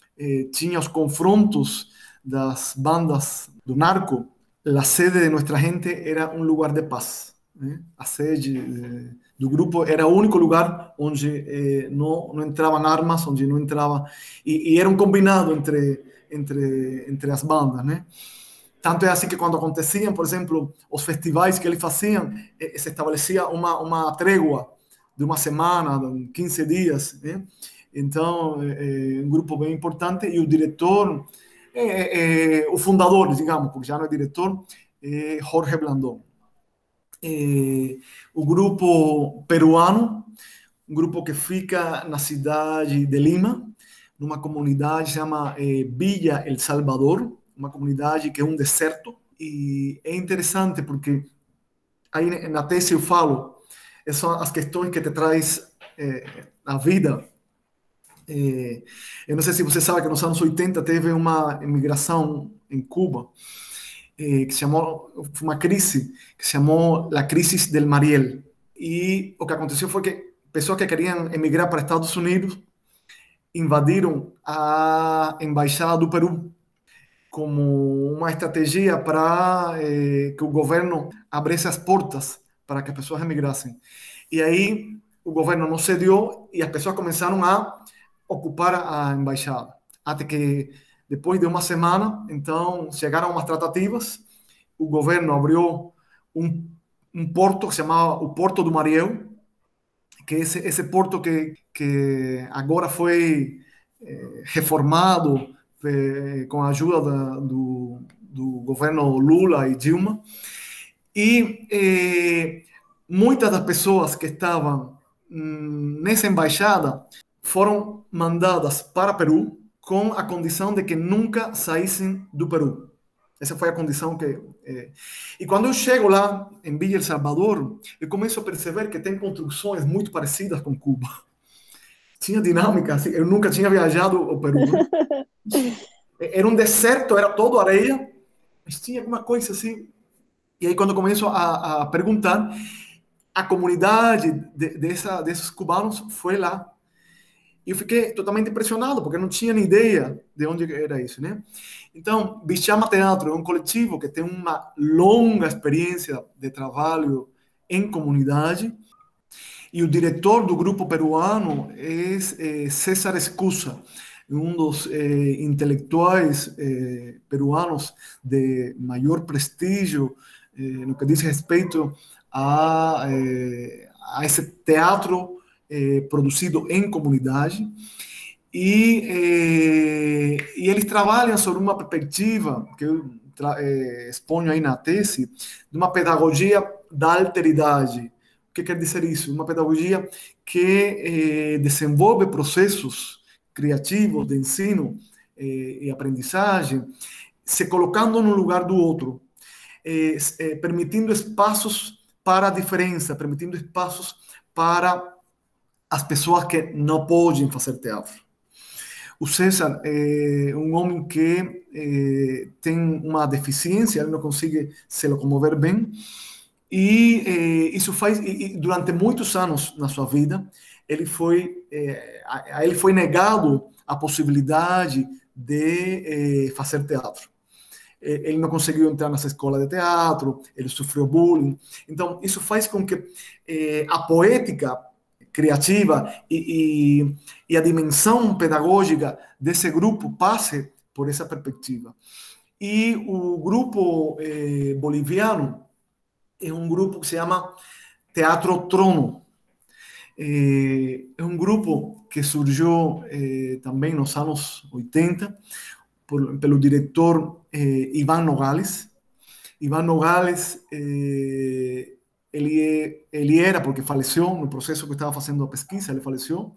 tinha os confrontos das bandas do narco, a sede de nossa gente era um lugar de paz. Né? A sede eh, do grupo era o único lugar onde eh, não, não entravam armas, onde não entrava. E, e, era um combinado entre, entre, entre as bandas. Né? Tanto é assim que quando aconteciam, por exemplo, os festivais que eles faziam, eh, se estabelecia uma, uma trégua de uma semana, 15 dias. Né? Então, é um grupo bem importante. E o diretor é, é, é, o fundador, digamos, porque já não é diretor, é Jorge Blandón. É, o grupo peruano, um grupo que fica na cidade de Lima, numa comunidade chama é, Villa El Salvador, uma comunidade que é um deserto. E é interessante porque aí na tese eu falo, são as questões que te traz a vida é, eu não sei se você sabe que nos anos 80 teve uma imigração em Cuba é, que se chamou, foi uma crise que se chamou a crise del Mariel. E o que aconteceu foi que pessoas que queriam emigrar para Estados Unidos invadiram a embaixada do Peru como uma estratégia para eh, que o governo abrisse as portas para que as pessoas emigrassem. E aí o governo não cedeu e as pessoas começaram a ocupar a embaixada. Até que, depois de uma semana, então, chegaram umas tratativas, o governo abriu um, um porto que se chamava o Porto do Mariel, que esse, esse porto que, que agora foi eh, reformado eh, com a ajuda da, do, do governo Lula e Dilma. E eh, muitas das pessoas que estavam hum, nessa embaixada foram mandadas para Peru com a condição de que nunca saíssem do Peru. Essa foi a condição que. É... E quando eu chego lá em Villa El Salvador, eu começo a perceber que tem construções muito parecidas com Cuba. Tinha dinâmica, assim, eu nunca tinha viajado ao Peru. Era um deserto, era todo areia, mas tinha alguma coisa assim. E aí, quando começo a, a perguntar, a comunidade de, dessa, desses cubanos foi lá. Eu fiquei totalmente impressionado, porque não tinha nem ideia de onde era isso, né? Então, Bichama Teatro é um coletivo que tem uma longa experiência de trabalho em comunidade, e o diretor do grupo peruano é, é César Escusa, um dos eh, intelectuais eh, peruanos de maior prestígio no que diz respeito a, a esse teatro produzido em comunidade. E, e, eles trabalham sobre uma perspectiva que eu exponho aí na tese, de uma pedagogia da alteridade. O que quer dizer isso? Uma pedagogia que desenvolve processos criativos de ensino e aprendizagem, se colocando no lugar do outro, permitindo espaços para a diferença, permitindo espaços para as pessoas que não podem fazer teatro. O César é um homem que é, tem uma deficiência, ele não consegue se locomover bem, e é, isso faz, e, durante muitos anos na sua vida, ele foi, é, a, ele foi negado a possibilidade de é, fazer teatro. É, ele não conseguiu entrar nessa escola de teatro, ele sofreu bullying. Então, isso faz com que é, a poética criativa e, e, e, a dimensão pedagógica desse grupo passe por essa perspectiva. E o grupo eh, boliviano é um grupo que se chama Teatro Trono. É, é um grupo que surgiu é, também nos anos 80 por, pelo diretor é, Ivan Nogales. Ivan Nogales, é, ele, ele era, porque faleceu no processo que estava fazendo a pesquisa, ele faleceu.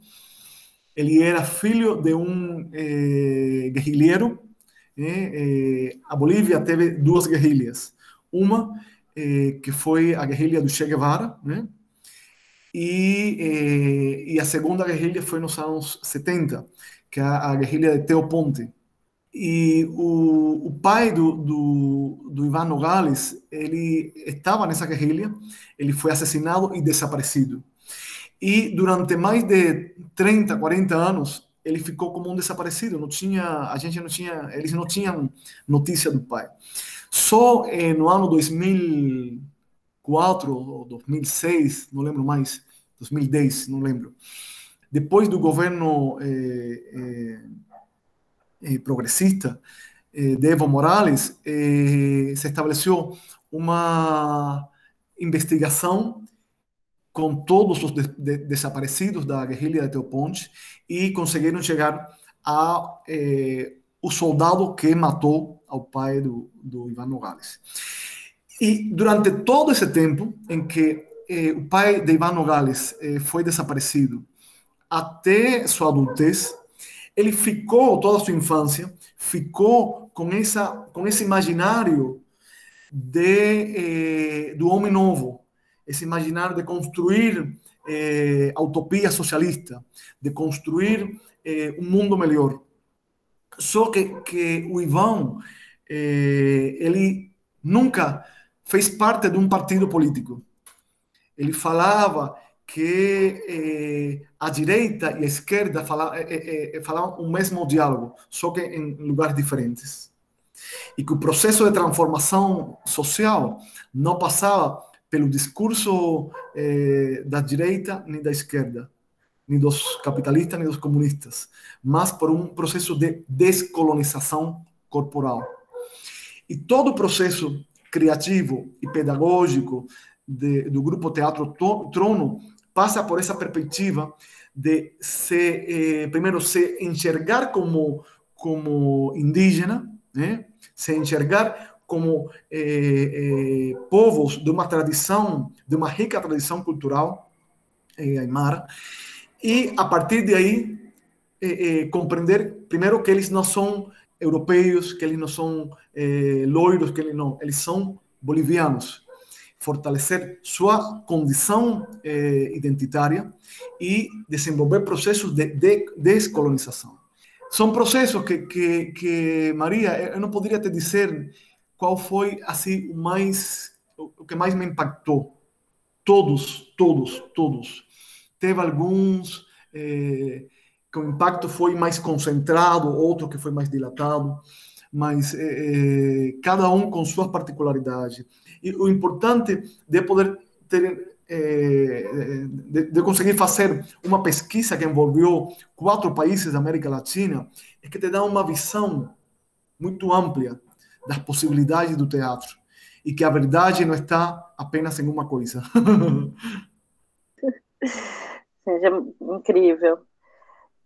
Ele era filho de um é, guerrilheiro. É, a Bolívia teve duas guerrilhas. Uma que foi a guerrilha do Che Guevara, né? E, eh, e a segunda guerrilha foi nos anos 70, que é a guerrilha de Teo Ponte. E o, o pai do, do, do Ivan Nogales, ele estava nessa guerrilha, ele foi assassinado e desaparecido. E durante mais de 30, 40 anos, ele ficou como um desaparecido, não tinha, a gente não tinha, eles não tinham notícia do pai. Só eh, no ano 2004 ou 2006, não lembro mais, 2010, não lembro. Depois do governo eh, eh, progressista de Evo Morales, se estabeleceu uma investigação com todos os de de desaparecidos da guerrilha de Teoponte e conseguiram chegar a eh, o soldado que matou ao pai do, do Ivan Nogales. E durante todo esse tempo em que eh, o pai de Ivan Nogales eh, foi desaparecido até sua adultez, ele ficou toda a sua infância, ficou com essa com esse imaginário de eh, do homem novo, esse imaginário de construir eh, a utopia socialista, de construir eh, um mundo melhor. Só que, que o Ivan, eh, ele nunca fez parte de um partido político ele falava que eh, a direita e a esquerda falavam, eh, eh, o mesmo diálogo, só que em lugares diferentes. E que o processo de transformação social não passava pelo discurso da direita nem da esquerda, nem dos capitalistas nem dos comunistas, mas por um processo de descolonização corporal. E todo o processo criativo e pedagógico de, do grupo Teatro Trono passa por essa perspectiva de se, eh, primeiro, se enxergar como, como indígena, né? se enxergar como eh, eh, povos de uma tradição, de uma rica tradição cultural eh, aymara, e a partir de aí compreender primeiro que eles não são europeus, que eles não são loiros, que eles não, eles são bolivianos. Fortalecer sua condição identitária e desenvolver processos de, de descolonização. São processos que, que, que, Maria, eu não poderia te dizer qual foi assim o mais, o que mais me impactou. Todos, todos, todos. Teve alguns eh, que o impacto foi mais concentrado, outro que foi mais dilatado, mas eh, cada um com suas particularidades. E o importante de poder ter é, de, de, conseguir fazer uma pesquisa que envolveu quatro países da América Latina, é que te dá uma visão muito ampla das possibilidades do teatro e que a verdade não está apenas em uma coisa. Seja incrível.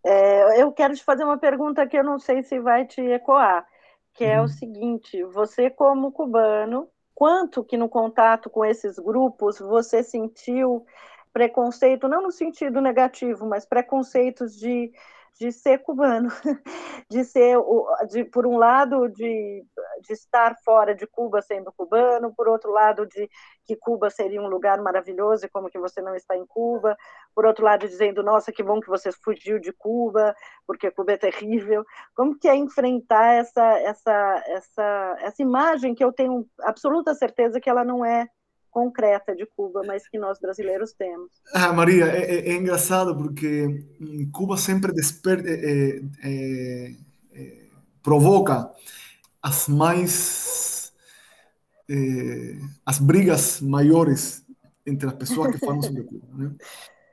É, eu quero te fazer uma pergunta que eu não sei se vai te ecoar, que é uhum. o seguinte: você como cubano quanto que no contato com esses grupos você sentiu preconceito, não no sentido negativo, mas preconceitos de de ser cubano, de ser, de, por um lado, de, de estar fora de Cuba sendo cubano, por outro lado, de que Cuba seria um lugar maravilhoso e como que você não está em Cuba, por outro lado, dizendo, nossa, que bom que você fugiu de Cuba, porque Cuba é terrível. Como que é enfrentar essa, essa, essa, essa imagem que eu tenho absoluta certeza que ela não é concreta de Cuba, mas que nós brasileiros temos. Ah, Maria, é, é, é engraçado porque Cuba sempre desper, é, é, é provoca as mais as brigas maiores entre as pessoas que falam sobre Cuba. Né?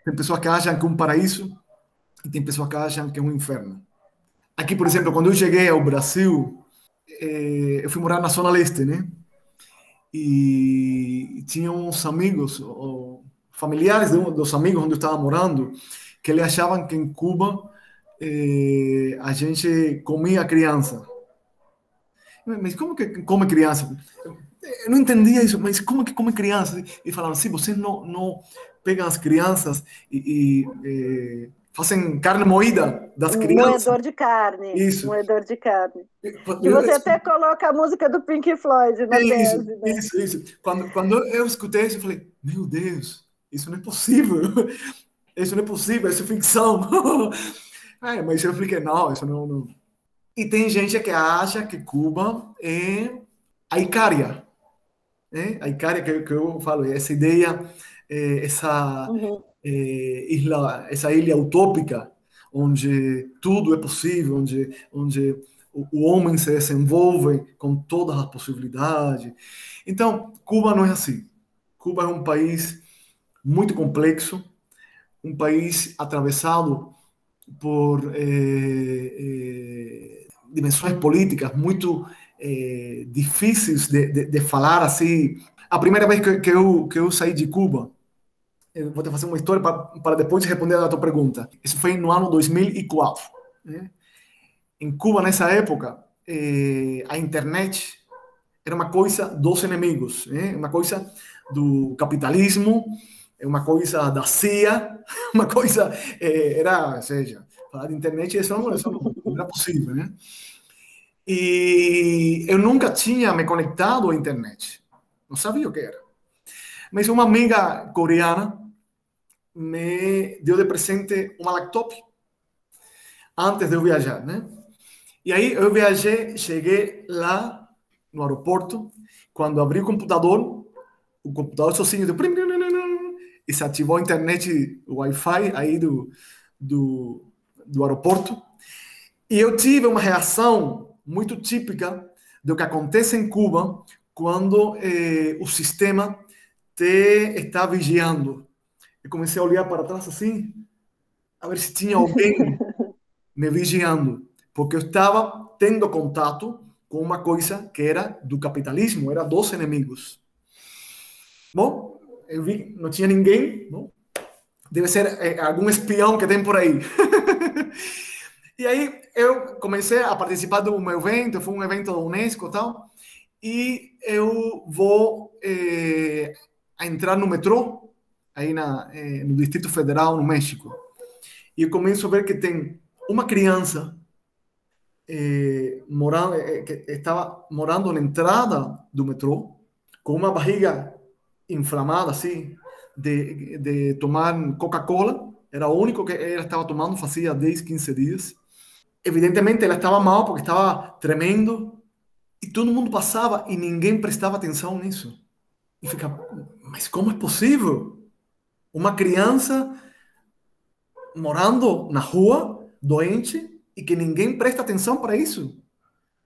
Tem pessoas que acham que é um paraíso e tem pessoas que acham que é um inferno. Aqui, por exemplo, quando eu cheguei ao Brasil, eu fui morar na Zona Leste, né? E tinha uns amigos, familiares de um dos amigos onde eu estava morando, que eles achavam que em Cuba eh, a gente comia criança. Mas como que come criança? Eu não entendia isso, mas como que come criança? E falavam assim, vocês não, não pegam as crianças e, e eh, fazem carne moída das crianças. Moedor de carne. Isso. Moedor de carne. E você até coloca a música do Pink Floyd na isso, tese. Né? Isso, isso. Quando, quando eu escutei isso, eu falei, meu Deus, isso não é possível. Isso não é possível, isso é ficção. é, mas eu expliquei, não, isso não, não... E tem gente que acha que Cuba é a Icária. Né? A Icária que, que eu falo, essa ideia, é, essa... Uhum é, ilha, essa ilha utópica, onde tudo é possível, onde, onde o, o homem se desenvolve com todas as possibilidades. Então, Cuba não é assim. Cuba é um país muito complexo, um país atravessado por é, é, dimensões políticas muito é, difíceis de, de, de, falar assim. A primeira vez que, que, eu, que eu saí de Cuba, eu vou te fazer uma história para, depois responder a tua pergunta. Isso foi no ano 2004. Né? Em Cuba, nessa época, eh, a internet era uma coisa dos inimigos, né? uma coisa do capitalismo, uma coisa da CIA, uma coisa. Eh, era, ou seja, falar de internet isso não, isso não era possível. Né? E eu nunca tinha me conectado à internet, não sabia o que era. Mas uma amiga coreana me deu de presente uma laptop antes de eu viajar, né? E aí eu viajei, cheguei lá no aeroporto, quando abri o computador, o computador sozinho deu e se ativou a internet, o Wi-Fi aí do, do, do aeroporto. E eu tive uma reação muito típica do que acontece em Cuba quando eh, o sistema te está vigiando eu comecei a olhar para trás assim, a ver se tinha alguém me vigiando, porque eu estava tendo contato com uma coisa que era do capitalismo, era dos inimigos. Bom, eu vi, não tinha ninguém, não? deve ser é, algum espião que tem por aí. E aí eu comecei a participar do meu evento, foi um evento da Unesco e tal, e eu vou é, entrar no metrô, aí na, é, no Distrito Federal, no México. E eu começo a ver que tem uma criança é, morando, que estava morando na entrada do metrô, com uma barriga inflamada, assim, de, de tomar Coca-Cola. Era o único que ela estava tomando, fazia 10, 15 dias. Evidentemente, ela estava mal porque estava tremendo. E todo mundo passava e ninguém prestava atenção nisso. E fica, mas como é possível? Uma criança morando na rua, doente, e que ninguém presta atenção para isso.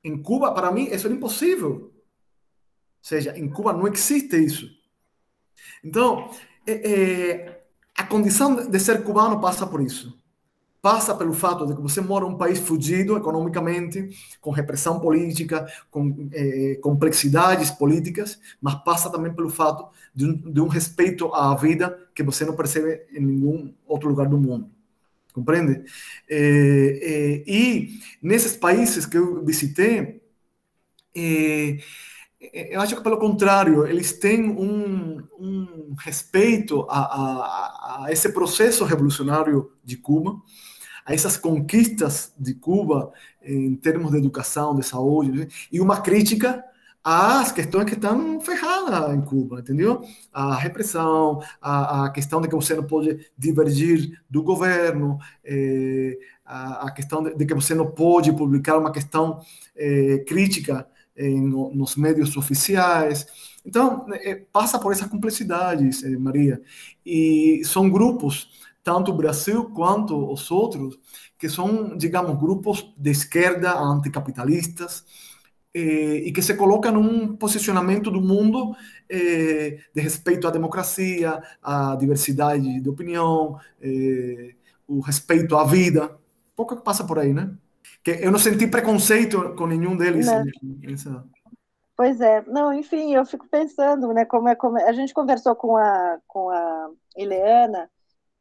Em Cuba, para mim, isso é impossível. Ou seja, em Cuba não existe isso. Então, é, é, a condição de ser cubano passa por isso. Passa pelo fato de que você mora em um país fugido economicamente, com repressão política, com é, complexidades políticas, mas passa também pelo fato de um, de um respeito à vida que você não percebe em nenhum outro lugar do mundo compreende? É, é, e nesses países que eu visitei, é, eu acho que pelo contrário, eles têm um, um respeito a, a, a, esse processo revolucionário de Cuba, a essas conquistas de Cuba em termos de educação, de saúde, e uma crítica às questões que estão ferradas em Cuba, entendeu? A repressão, a, a questão de que você não pode divergir do governo, é, a, a, questão de, de, que você não pode publicar uma questão é, crítica em, nos médios oficiais. Então, é, passa por essas complexidades, Maria. E são grupos, tanto o Brasil quanto os outros, que são, digamos, grupos de esquerda anticapitalistas, eh, e que se coloca num posicionamento do mundo eh, de respeito à democracia, à diversidade de opinião, eh, o respeito à vida. Pouco que passa por aí, né? Que eu não senti preconceito com nenhum deles. Nessa... Pois é, não, enfim, eu fico pensando, né, como é, como é... a gente conversou com a com a Ileana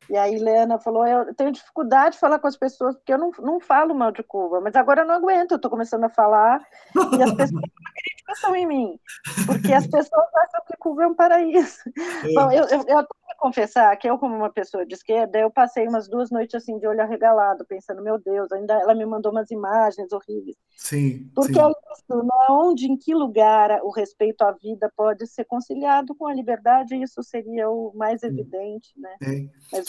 e aí Leana falou, eu tenho dificuldade de falar com as pessoas, porque eu não, não falo mal de Cuba, mas agora eu não aguento, eu estou começando a falar, e as pessoas acreditam em mim, porque as pessoas acham que Cuba é um paraíso. É. Bom, eu, eu, eu confessar que eu, como uma pessoa de esquerda, eu passei umas duas noites assim de olho arregalado, pensando, meu Deus, ainda ela me mandou umas imagens horríveis. Sim. Porque sim. é isso, né? onde, em que lugar o respeito à vida pode ser conciliado com a liberdade, isso seria o mais evidente, né? É. Mas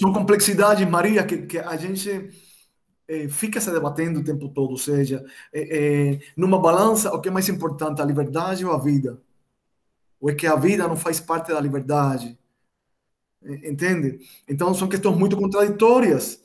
são complexidades, Maria, que, que a gente é, fica se debatendo o tempo todo, ou seja, é, numa balança, o que é mais importante, a liberdade ou a vida? Ou é que a vida não faz parte da liberdade? Entende? Então são questões muito contraditórias.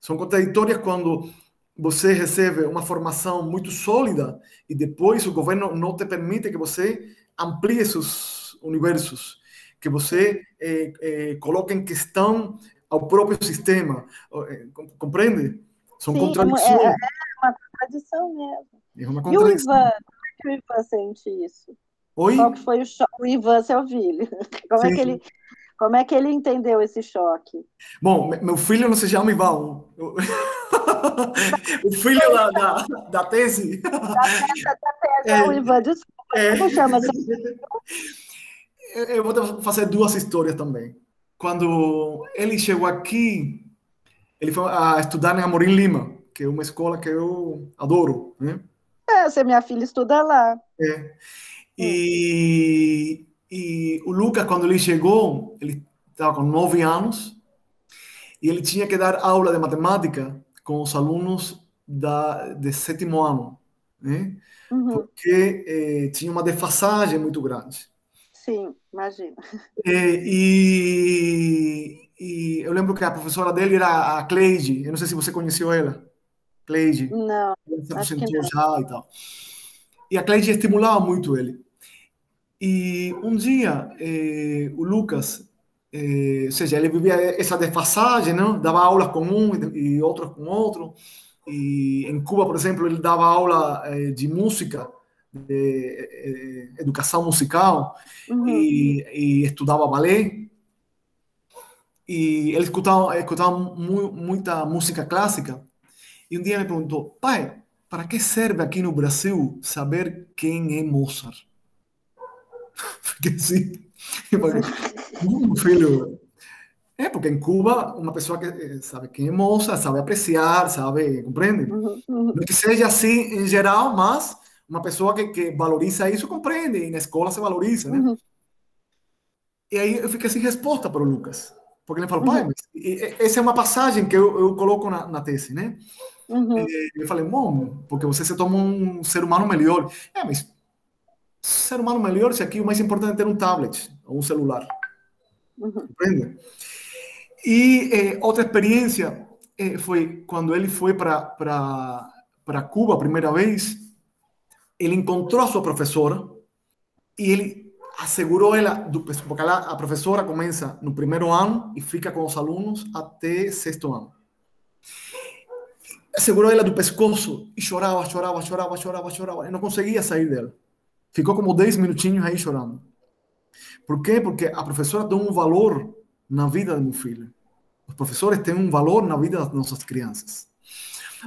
São contraditórias quando você recebe uma formação muito sólida e depois o governo não te permite que você amplie seus universos, que você eh, eh, coloque em questão ao próprio sistema. Eh, compreende? São Sim, contradições. É, é, uma contradição mesmo. É uma contradição. E o Ivan, como é que o Ivan sente isso? Oi? Qual que foi o choque? O Ivan, seu filho. Como Sim. é que ele como é que ele entendeu esse choque? Bom, meu filho não se chama Ivan. o filho da, da, da tese. Da, da, tese, é, o Ivan, desculpa. É, como chama Eu vou fazer duas histórias também. Quando ele chegou aqui, ele foi a estudar em Amorim Lima, que é uma escola que eu adoro. Né? É, você, minha filha, estuda lá. É. E, e o Lucas, quando ele chegou, ele estava com nove anos e ele tinha que dar aula de matemática com os alunos da, de sétimo ano, né? Uhum. Porque eh, tinha uma defasagem muito grande. Sim, imagina. Eh, e, e, eu lembro que a professora dele era a Cleide, eu não sei se você conheceu ela. Cleide. Não, que não. já e tal. E a Cleide estimulava muito ele. E um dia, eh, o Lucas, eh, ou seja, ele vivia essa defasagem, não? dava aulas com um e outros com outro. E em Cuba, por exemplo, ele dava aula eh, de música, de educação musical, uhum. e, e, estudava balé. E ele escutava, escutava mu muita música clássica. E um dia me perguntou, pai, para que serve aqui no Brasil saber quem é Mozart? Assim. Eu falei, filho, é porque em Cuba uma pessoa que eh, sabe quem é Mozart, sabe apreciar, sabe, compreende? Uhum, uhum. Não que seja assim em geral, mas uma pessoa que, que valoriza isso compreende, e na escola se valoriza, né? Uhum. E aí eu fiquei sem resposta para o Lucas. Porque ele falou, pai, mas essa é uma passagem que eu, eu coloco na, na tese, né? Uhum. E eu falei, bom, porque você se toma um ser humano melhor. É, mas ser humano melhor, se aqui o mais importante é ter um tablet ou um celular. Uhum. Compreende? E eh, outra experiência eh, foi quando ele foi para Cuba a primeira vez, ele encontrou a sua professora e ele assegurou ela, do- porque lá a professora começa no primeiro ano e fica com os alunos até sexto ano. Assegurou ela do pescoço e chorava, chorava, chorava, chorava, chorava, e não conseguia sair dela. Ficou como 10 minutinhos aí chorando. Por quê? Porque a professora tem um valor na vida do meu filho. Os professores têm um valor na vida das nossas crianças.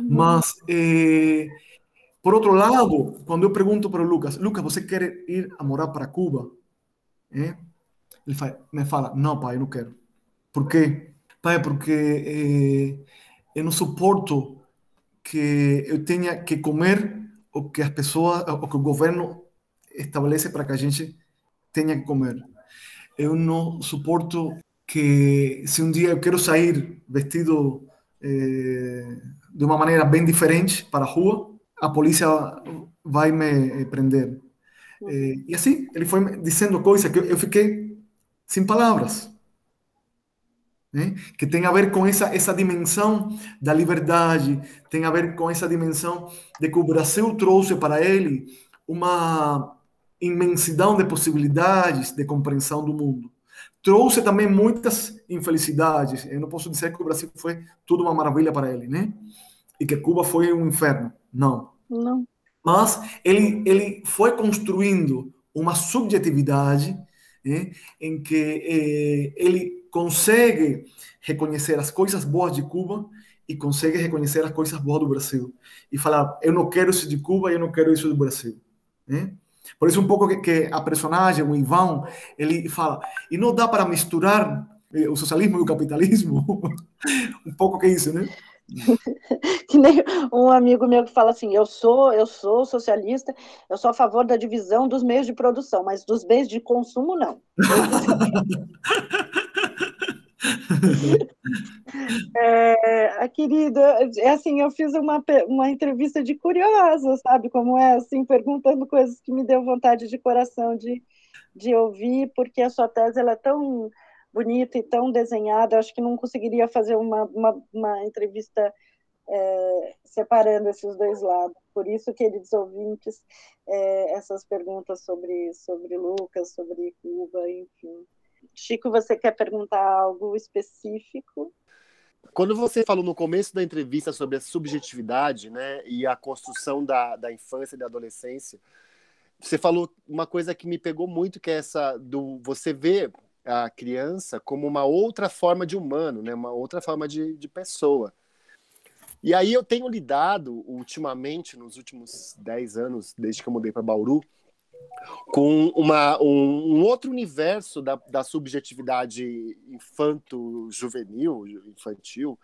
Mas, eh, por outro lado, quando eu pergunto para o Lucas, Lucas, você quer ir a morar para Cuba? Eh? Ele fa- me fala, não, pai, eu não quero. Por quê? Pai, porque eh, eu não suporto que eu tenha que comer o que as pessoas, o que o governo estabelece para que a gente tenha que comer. Eu não suporto que se um dia eu quero sair vestido eh, de uma maneira bem diferente para a rua, a polícia vai me eh, prender. Eh, e assim, ele foi dizendo coisas que eu fiquei sem palavras. né? Que tem a ver com essa, essa dimensão da liberdade, tem a ver com essa dimensão de que o Brasil trouxe para ele uma imensidão de possibilidades de compreensão do mundo. Trouxe também muitas infelicidades. Eu não posso dizer que o Brasil foi tudo uma maravilha para ele, né? E que Cuba foi um inferno. Não. Não. Mas ele, ele foi construindo uma subjetividade né, em que eh, ele consegue reconhecer as coisas boas de Cuba e consegue reconhecer as coisas boas do Brasil. E falar, eu não quero isso de Cuba e eu não quero isso do Brasil. Né? Por isso, um pouco que, que a personagem, o Ivan, ele fala, e não dá para misturar eh, o socialismo e o capitalismo. um pouco que é isso, né? Que nem um amigo meu que fala assim, eu sou, eu sou socialista, eu sou a favor da divisão dos meios de produção, mas dos bens de consumo não. É, querida, é assim, eu fiz uma, uma entrevista de curiosa, sabe como é, assim, perguntando coisas que me deu vontade de coração de, de ouvir, porque a sua tese ela é tão bonita e tão desenhada, acho que não conseguiria fazer uma, uma, uma entrevista é, separando esses dois lados. Por isso, queridos ouvintes, é, essas perguntas sobre, sobre Lucas, sobre Cuba, enfim. Chico, você quer perguntar algo específico? Quando você falou no começo da entrevista sobre a subjetividade, né, e a construção da, da infância e da adolescência, você falou uma coisa que me pegou muito, que é essa do você ver a criança como uma outra forma de humano, né, uma outra forma de, de pessoa. E aí eu tenho lidado ultimamente, nos últimos 10 anos, desde que eu mudei para Bauru, com uma, um, um outro universo da, da subjetividade infanto-juvenil, infantil,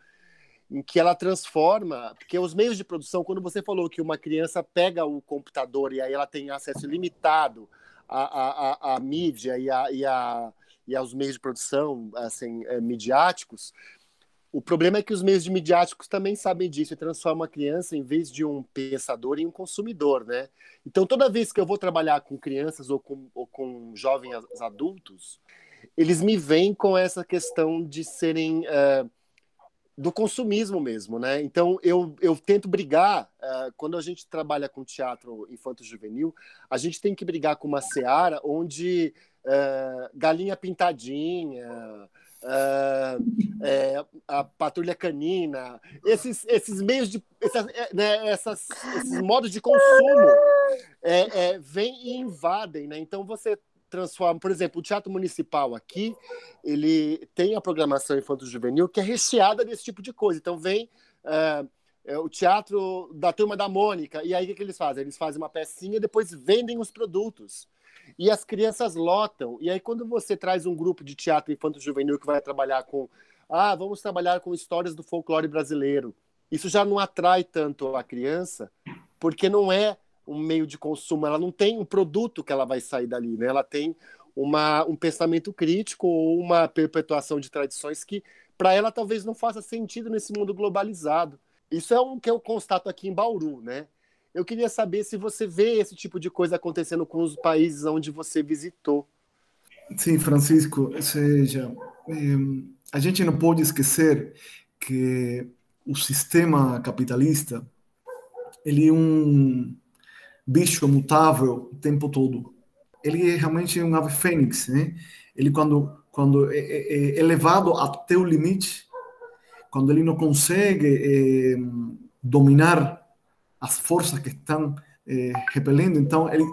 em que ela transforma, porque os meios de produção, quando você falou que uma criança pega o computador e aí ela tem acesso limitado à, à, à, à mídia e, a, e, a, e aos meios de produção assim, é, midiáticos, o problema é que os meios de midiáticos também sabem disso e transformam a criança, em vez de um pensador, em um consumidor, né? Então, toda vez que eu vou trabalhar com crianças ou com, ou com jovens adultos, eles me vêm com essa questão de serem uh, do consumismo mesmo, né? Então, eu, eu tento brigar, uh, quando a gente trabalha com teatro infanto-juvenil, a gente tem que brigar com uma seara onde uh, galinha pintadinha, Uh, é, a patrulha canina, esses, esses meios de. Essas, né, essas, esses modos de consumo é, é, vêm e invadem, né? Então você transforma, por exemplo, o Teatro Municipal aqui, ele tem a programação infanto-juvenil que é recheada desse tipo de coisa. Então vem uh, é, o teatro da turma da Mônica. E aí o que, que eles fazem? Eles fazem uma pecinha e depois vendem os produtos. E as crianças lotam. E aí, quando você traz um grupo de teatro infanto-juvenil que vai trabalhar com. Ah, vamos trabalhar com histórias do folclore brasileiro. Isso já não atrai tanto a criança, porque não é um meio de consumo, ela não tem um produto que ela vai sair dali, né? Ela tem uma, um pensamento crítico ou uma perpetuação de tradições que, para ela, talvez não faça sentido nesse mundo globalizado. Isso é um que eu constato aqui em Bauru, né? Eu queria saber se você vê esse tipo de coisa acontecendo com os países onde você visitou. Sim, Francisco, seja, a gente não pode esquecer que o sistema capitalista ele é um bicho mutável o tempo todo. Ele é realmente um ave fênix, né? Ele quando quando é, é, é levado até o limite, quando ele não consegue é, dominar as forças que estão é, repelendo, então ele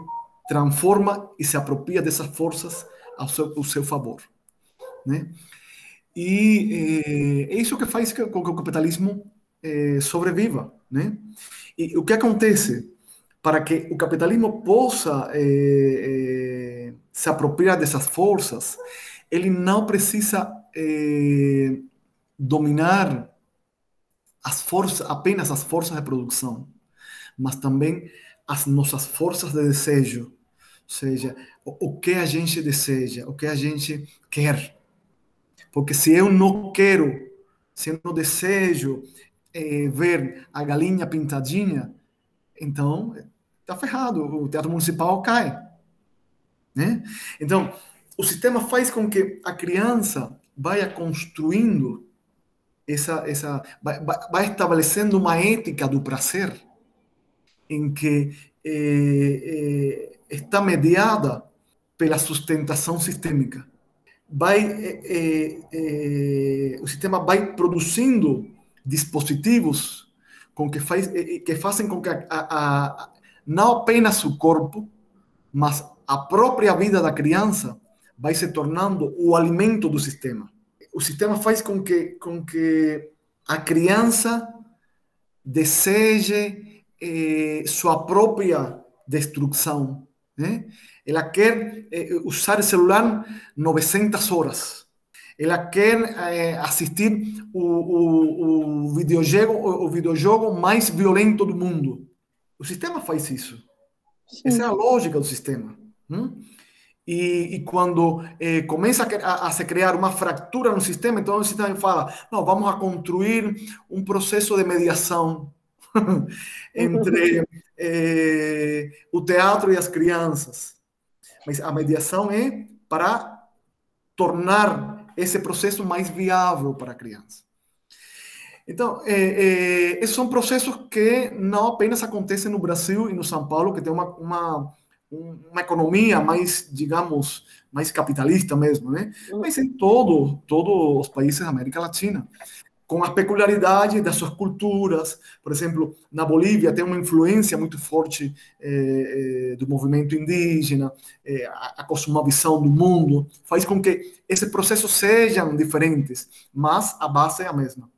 transforma e se apropria dessas forças ao seu, ao seu favor, né? E é, é isso que faz com que o capitalismo é, sobreviva, né? E o que acontece para que o capitalismo possa é, é, se apropriar dessas forças, ele não precisa é, dominar as forças, apenas as forças de produção, mas também as nossas forças de desejo, ou seja, o, o que a gente deseja, o que a gente quer. Porque se eu não quero, se eu não desejo é, ver a galinha pintadinha, então está ferrado, o teatro municipal cai. Né? Então, o sistema faz com que a criança vá construindo essa, essa vai, vai estabelecendo uma ética do prazer em que eh, eh, está mediada pela sustentação sistêmica. Vai, eh, o sistema vai produzindo dispositivos com que, faz, que fazem com que a, a, a, não apenas o corpo, mas a própria vida da criança vai se tornando o alimento do sistema. O sistema faz com que, com que a criança deseje eh, sua própria destruição. Né? Ela quer eh, usar o celular 900 horas. Ela quer eh, assistir o, o, o, videojogo, o videojogo mais violento do mundo. O sistema faz isso. Sim. Essa é a lógica do sistema. Hum? E, e, quando eh, começa a, a, se criar uma fratura no sistema, então o sistema fala: não, vamos a construir um processo de mediação entre eh, o teatro e as crianças. Mas a mediação é para tornar esse processo mais viável para a criança. Então, é, é, esses são processos que não apenas acontecem no Brasil e no São Paulo, que tem uma, uma, uma economia mais, digamos, mais capitalista mesmo, né? Mas em todo, todos os países da América Latina, com as peculiaridades das suas culturas. Por exemplo, na Bolívia tem uma influência muito forte é, é, do movimento indígena, é, a, a cosmovisão do mundo, faz com que esses processos sejam diferentes, mas a base é a mesma.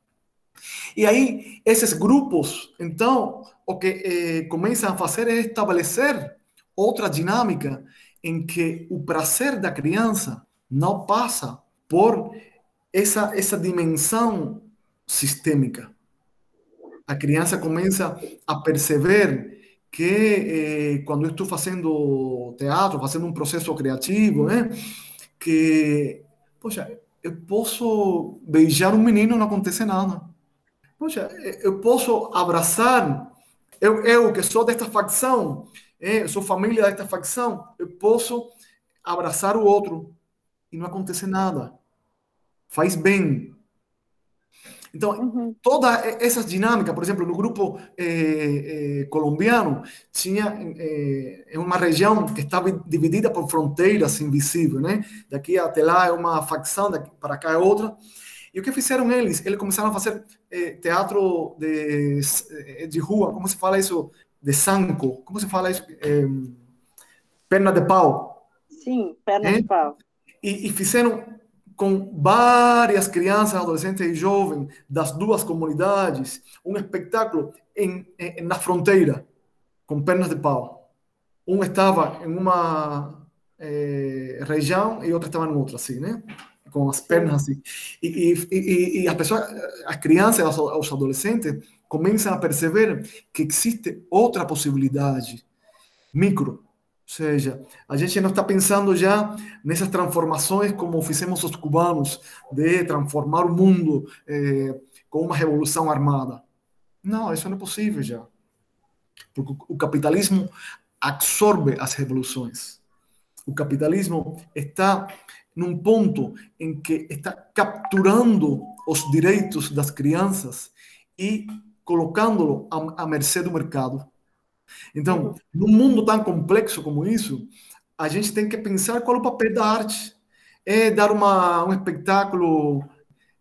E aí, esses grupos, então, o que eh, começam a fazer é estabelecer outra dinâmica em que o prazer da criança não passa por essa, essa dimensão sistêmica. A criança começa a perceber que eh, quando eu estou fazendo teatro, fazendo um processo criativo, né, que, poxa, eu posso beijar um menino não acontece nada Poxa, eu posso abraçar, eu, eu que sou desta facção, eu sou família desta facção, eu posso abraçar o outro e não acontece nada. Faz bem. Então, uhum. toda essa dinâmica, por exemplo, no grupo eh, eh, colombiano, tinha eh, uma região que estava dividida por fronteiras invisíveis, né? Daqui até lá é uma facção, daqui para cá é outra. E o que fizeram eles? Eles começaram a fazer eh, teatro de, eh, de rua, como se fala isso? De sanco, como se fala isso? Perna de pau. Sim, perna de pau. E, e, fizeram com várias crianças, adolescentes e jovens das duas comunidades, um espetáculo em, em, na fronteira, com pernas de pau. Um estava em uma é, região e outro estava em outra, assim, né? Com as pernas assim. E, e, e, e as pessoas, as crianças, os adolescentes, começam a perceber que existe outra possibilidade, micro, ou seja, a gente não está pensando já nessas transformações como fizemos os cubanos, de transformar o mundo eh, com uma revolução armada. Não, isso não é possível já. Porque o capitalismo absorve as revoluções. O capitalismo está num ponto em que está capturando os direitos das crianças e colocando-lo à mercê do mercado. Então, num mundo tão complexo como isso, a gente tem que pensar qual é o papel da arte. É dar uma, um espetáculo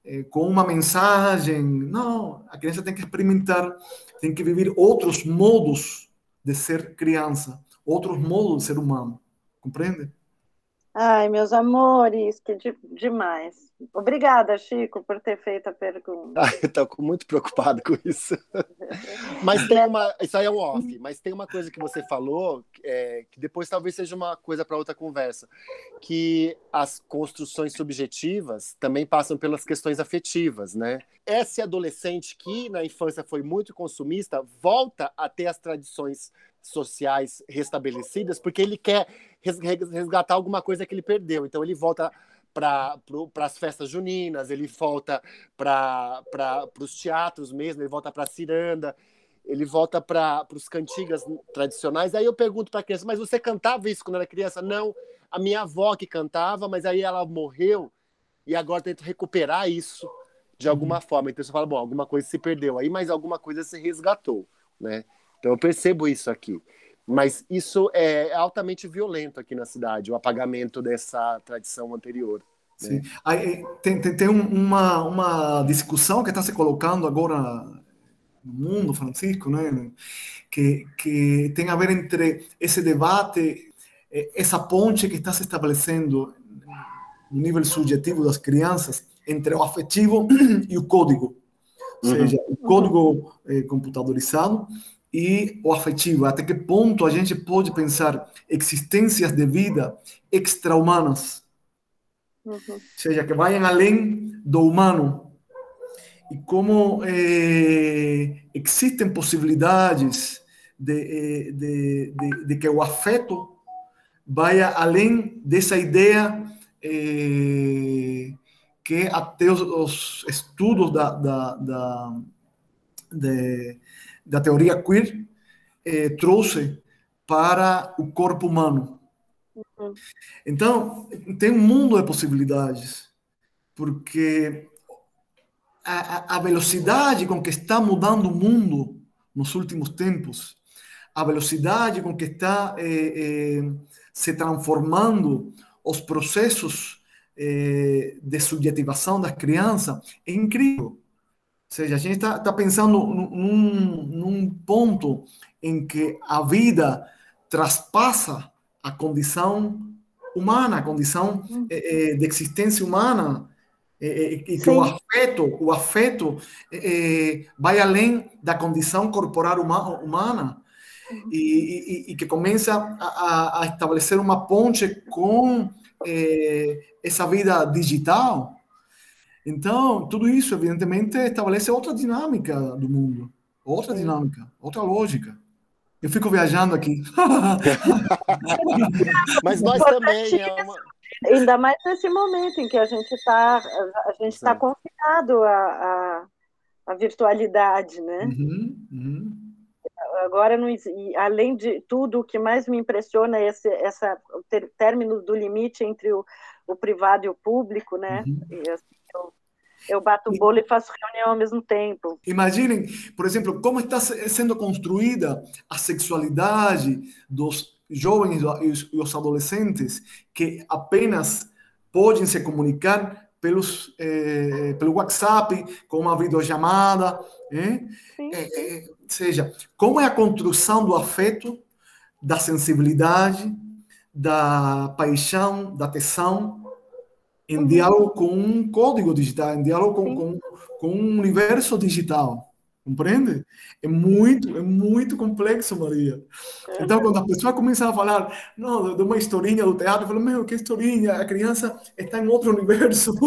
é, com uma mensagem. Não, a criança tem que experimentar, tem que viver outros modos de ser criança, outros modos de ser humano. Compreende? Ai, meus amores, que de, demais. Obrigada, Chico, por ter feito a pergunta. Ah, eu estou muito preocupado com isso. mas tem uma. Isso aí é um off, mas tem uma coisa que você falou, é, que depois talvez seja uma coisa para outra conversa, que as construções subjetivas também passam pelas questões afetivas, né? Esse adolescente que na infância foi muito consumista volta a ter as tradições sociais restabelecidas, porque ele quer resgatar alguma coisa que ele perdeu. Então ele volta para as festas juninas, ele volta para os teatros mesmo, ele volta para a ciranda, ele volta para os cantigas tradicionais. Aí eu pergunto para a criança, mas você cantava isso quando era criança? Não, a minha avó que cantava, mas aí ela morreu e agora tento recuperar isso de alguma uhum. forma. Então você fala, bom, alguma coisa se perdeu aí, mas alguma coisa se resgatou, né? Então eu percebo isso aqui. Mas isso é altamente violento aqui na cidade, o apagamento dessa tradição anterior. Né? Sim. Aí, tem, tem, tem uma, uma discussão que está se colocando agora no mundo, Francisco, né? que, que tem a ver entre esse debate, essa ponte que está se estabelecendo no nível subjetivo das crianças entre o afetivo e o código. Ou uhum. seja, o código é, computadorizado e o afetivo. Até que ponto a gente pode pensar existências de vida extra-humanas, uhum. ou seja, que vayan além do humano. E como eh, existem possibilidades de, eh, de, de, de, que o afeto vá além dessa ideia eh, que até os, os estudos da, da, da de, da teoria queer eh, trouxe para o corpo humano. Uhum. Então, tem um mundo de possibilidades, porque a, a, velocidade com que está mudando o mundo nos últimos tempos, a velocidade com que está eh, eh, se transformando os processos eh, de subjetivação das crianças é incrível seja, a gente está tá pensando num, num ponto em que a vida traspassa a condição humana, a condição é, de existência humana, é, e que o afeto, o afeto é, vai além da condição corporal uma, humana. E, e, e, que começa a, a, estabelecer uma ponte com essa vida digital então, tudo isso, evidentemente, estabelece outra dinâmica do mundo, outra dinâmica, outra lógica. Eu fico viajando aqui. Mas nós também. É uma... Ainda mais nesse momento em que a gente está a gente está confinado à, à, à, virtualidade, né? Uhum, uhum. Agora, não, além de tudo, o que mais me impressiona é esse essa, o término do limite entre o, o privado e o público, né? Uhum. E, assim, eu, bato o bolo e faço reunião ao mesmo tempo. Imaginem, por exemplo, como está sendo construída a sexualidade dos jovens e os adolescentes que apenas podem se comunicar pelos, eh, pelo WhatsApp, com uma videochamada. Eh? Eh, seja, como é a construção do afeto, da sensibilidade, da paixão, da tesão, em uhum. diálogo com um código digital, em diálogo com, com, com um universo digital. Compreende? É muito, é muito complexo, Maria. Então, quando as pessoas começam a falar não, de uma historinha do teatro, eu falo, meu, que historinha? A criança está em outro universo.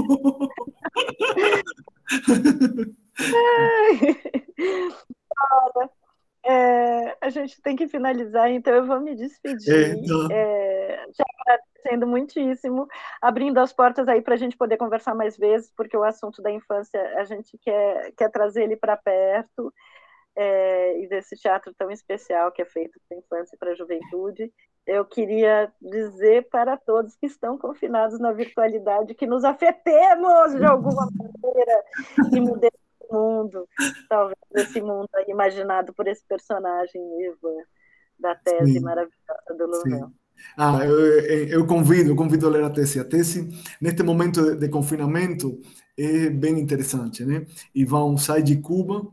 é, a gente tem que finalizar, então eu vou me despedir. Então... é, te agradecendo muitíssimo, abrindo as portas aí para a gente poder conversar mais vezes, porque o assunto da infância a gente quer, quer trazer ele para perto. É, e desse teatro tão especial que é feito para a infância e para a juventude. Eu queria dizer para todos que estão confinados na virtualidade que nos afetemos de alguma maneira e mudemos mundo, talvez esse mundo imaginado por esse personagem Ivan da tese Sim. maravilhosa do Louvel. Ah, eu, eu, convido, eu convido a ler a tese. A tese, neste momento de, de confinamento, é bem interessante, né? Ivan sai de Cuba,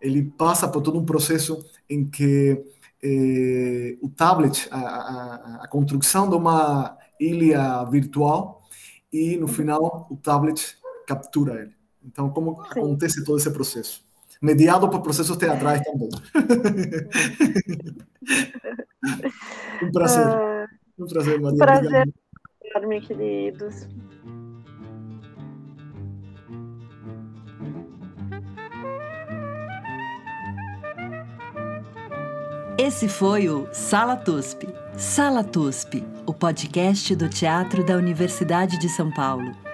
ele passa por todo um processo em que eh, o tablet, a, a, a, construção de uma ilha virtual, e no final o tablet captura ele. Então, como Sim. acontece todo esse processo? Mediado por processos teatrais também. um prazer. Uh, um prazer, Maria. Prazer enorme, queridos. Esse foi o Sala TUSP. Sala TUSP, o podcast do Teatro da Universidade de São Paulo.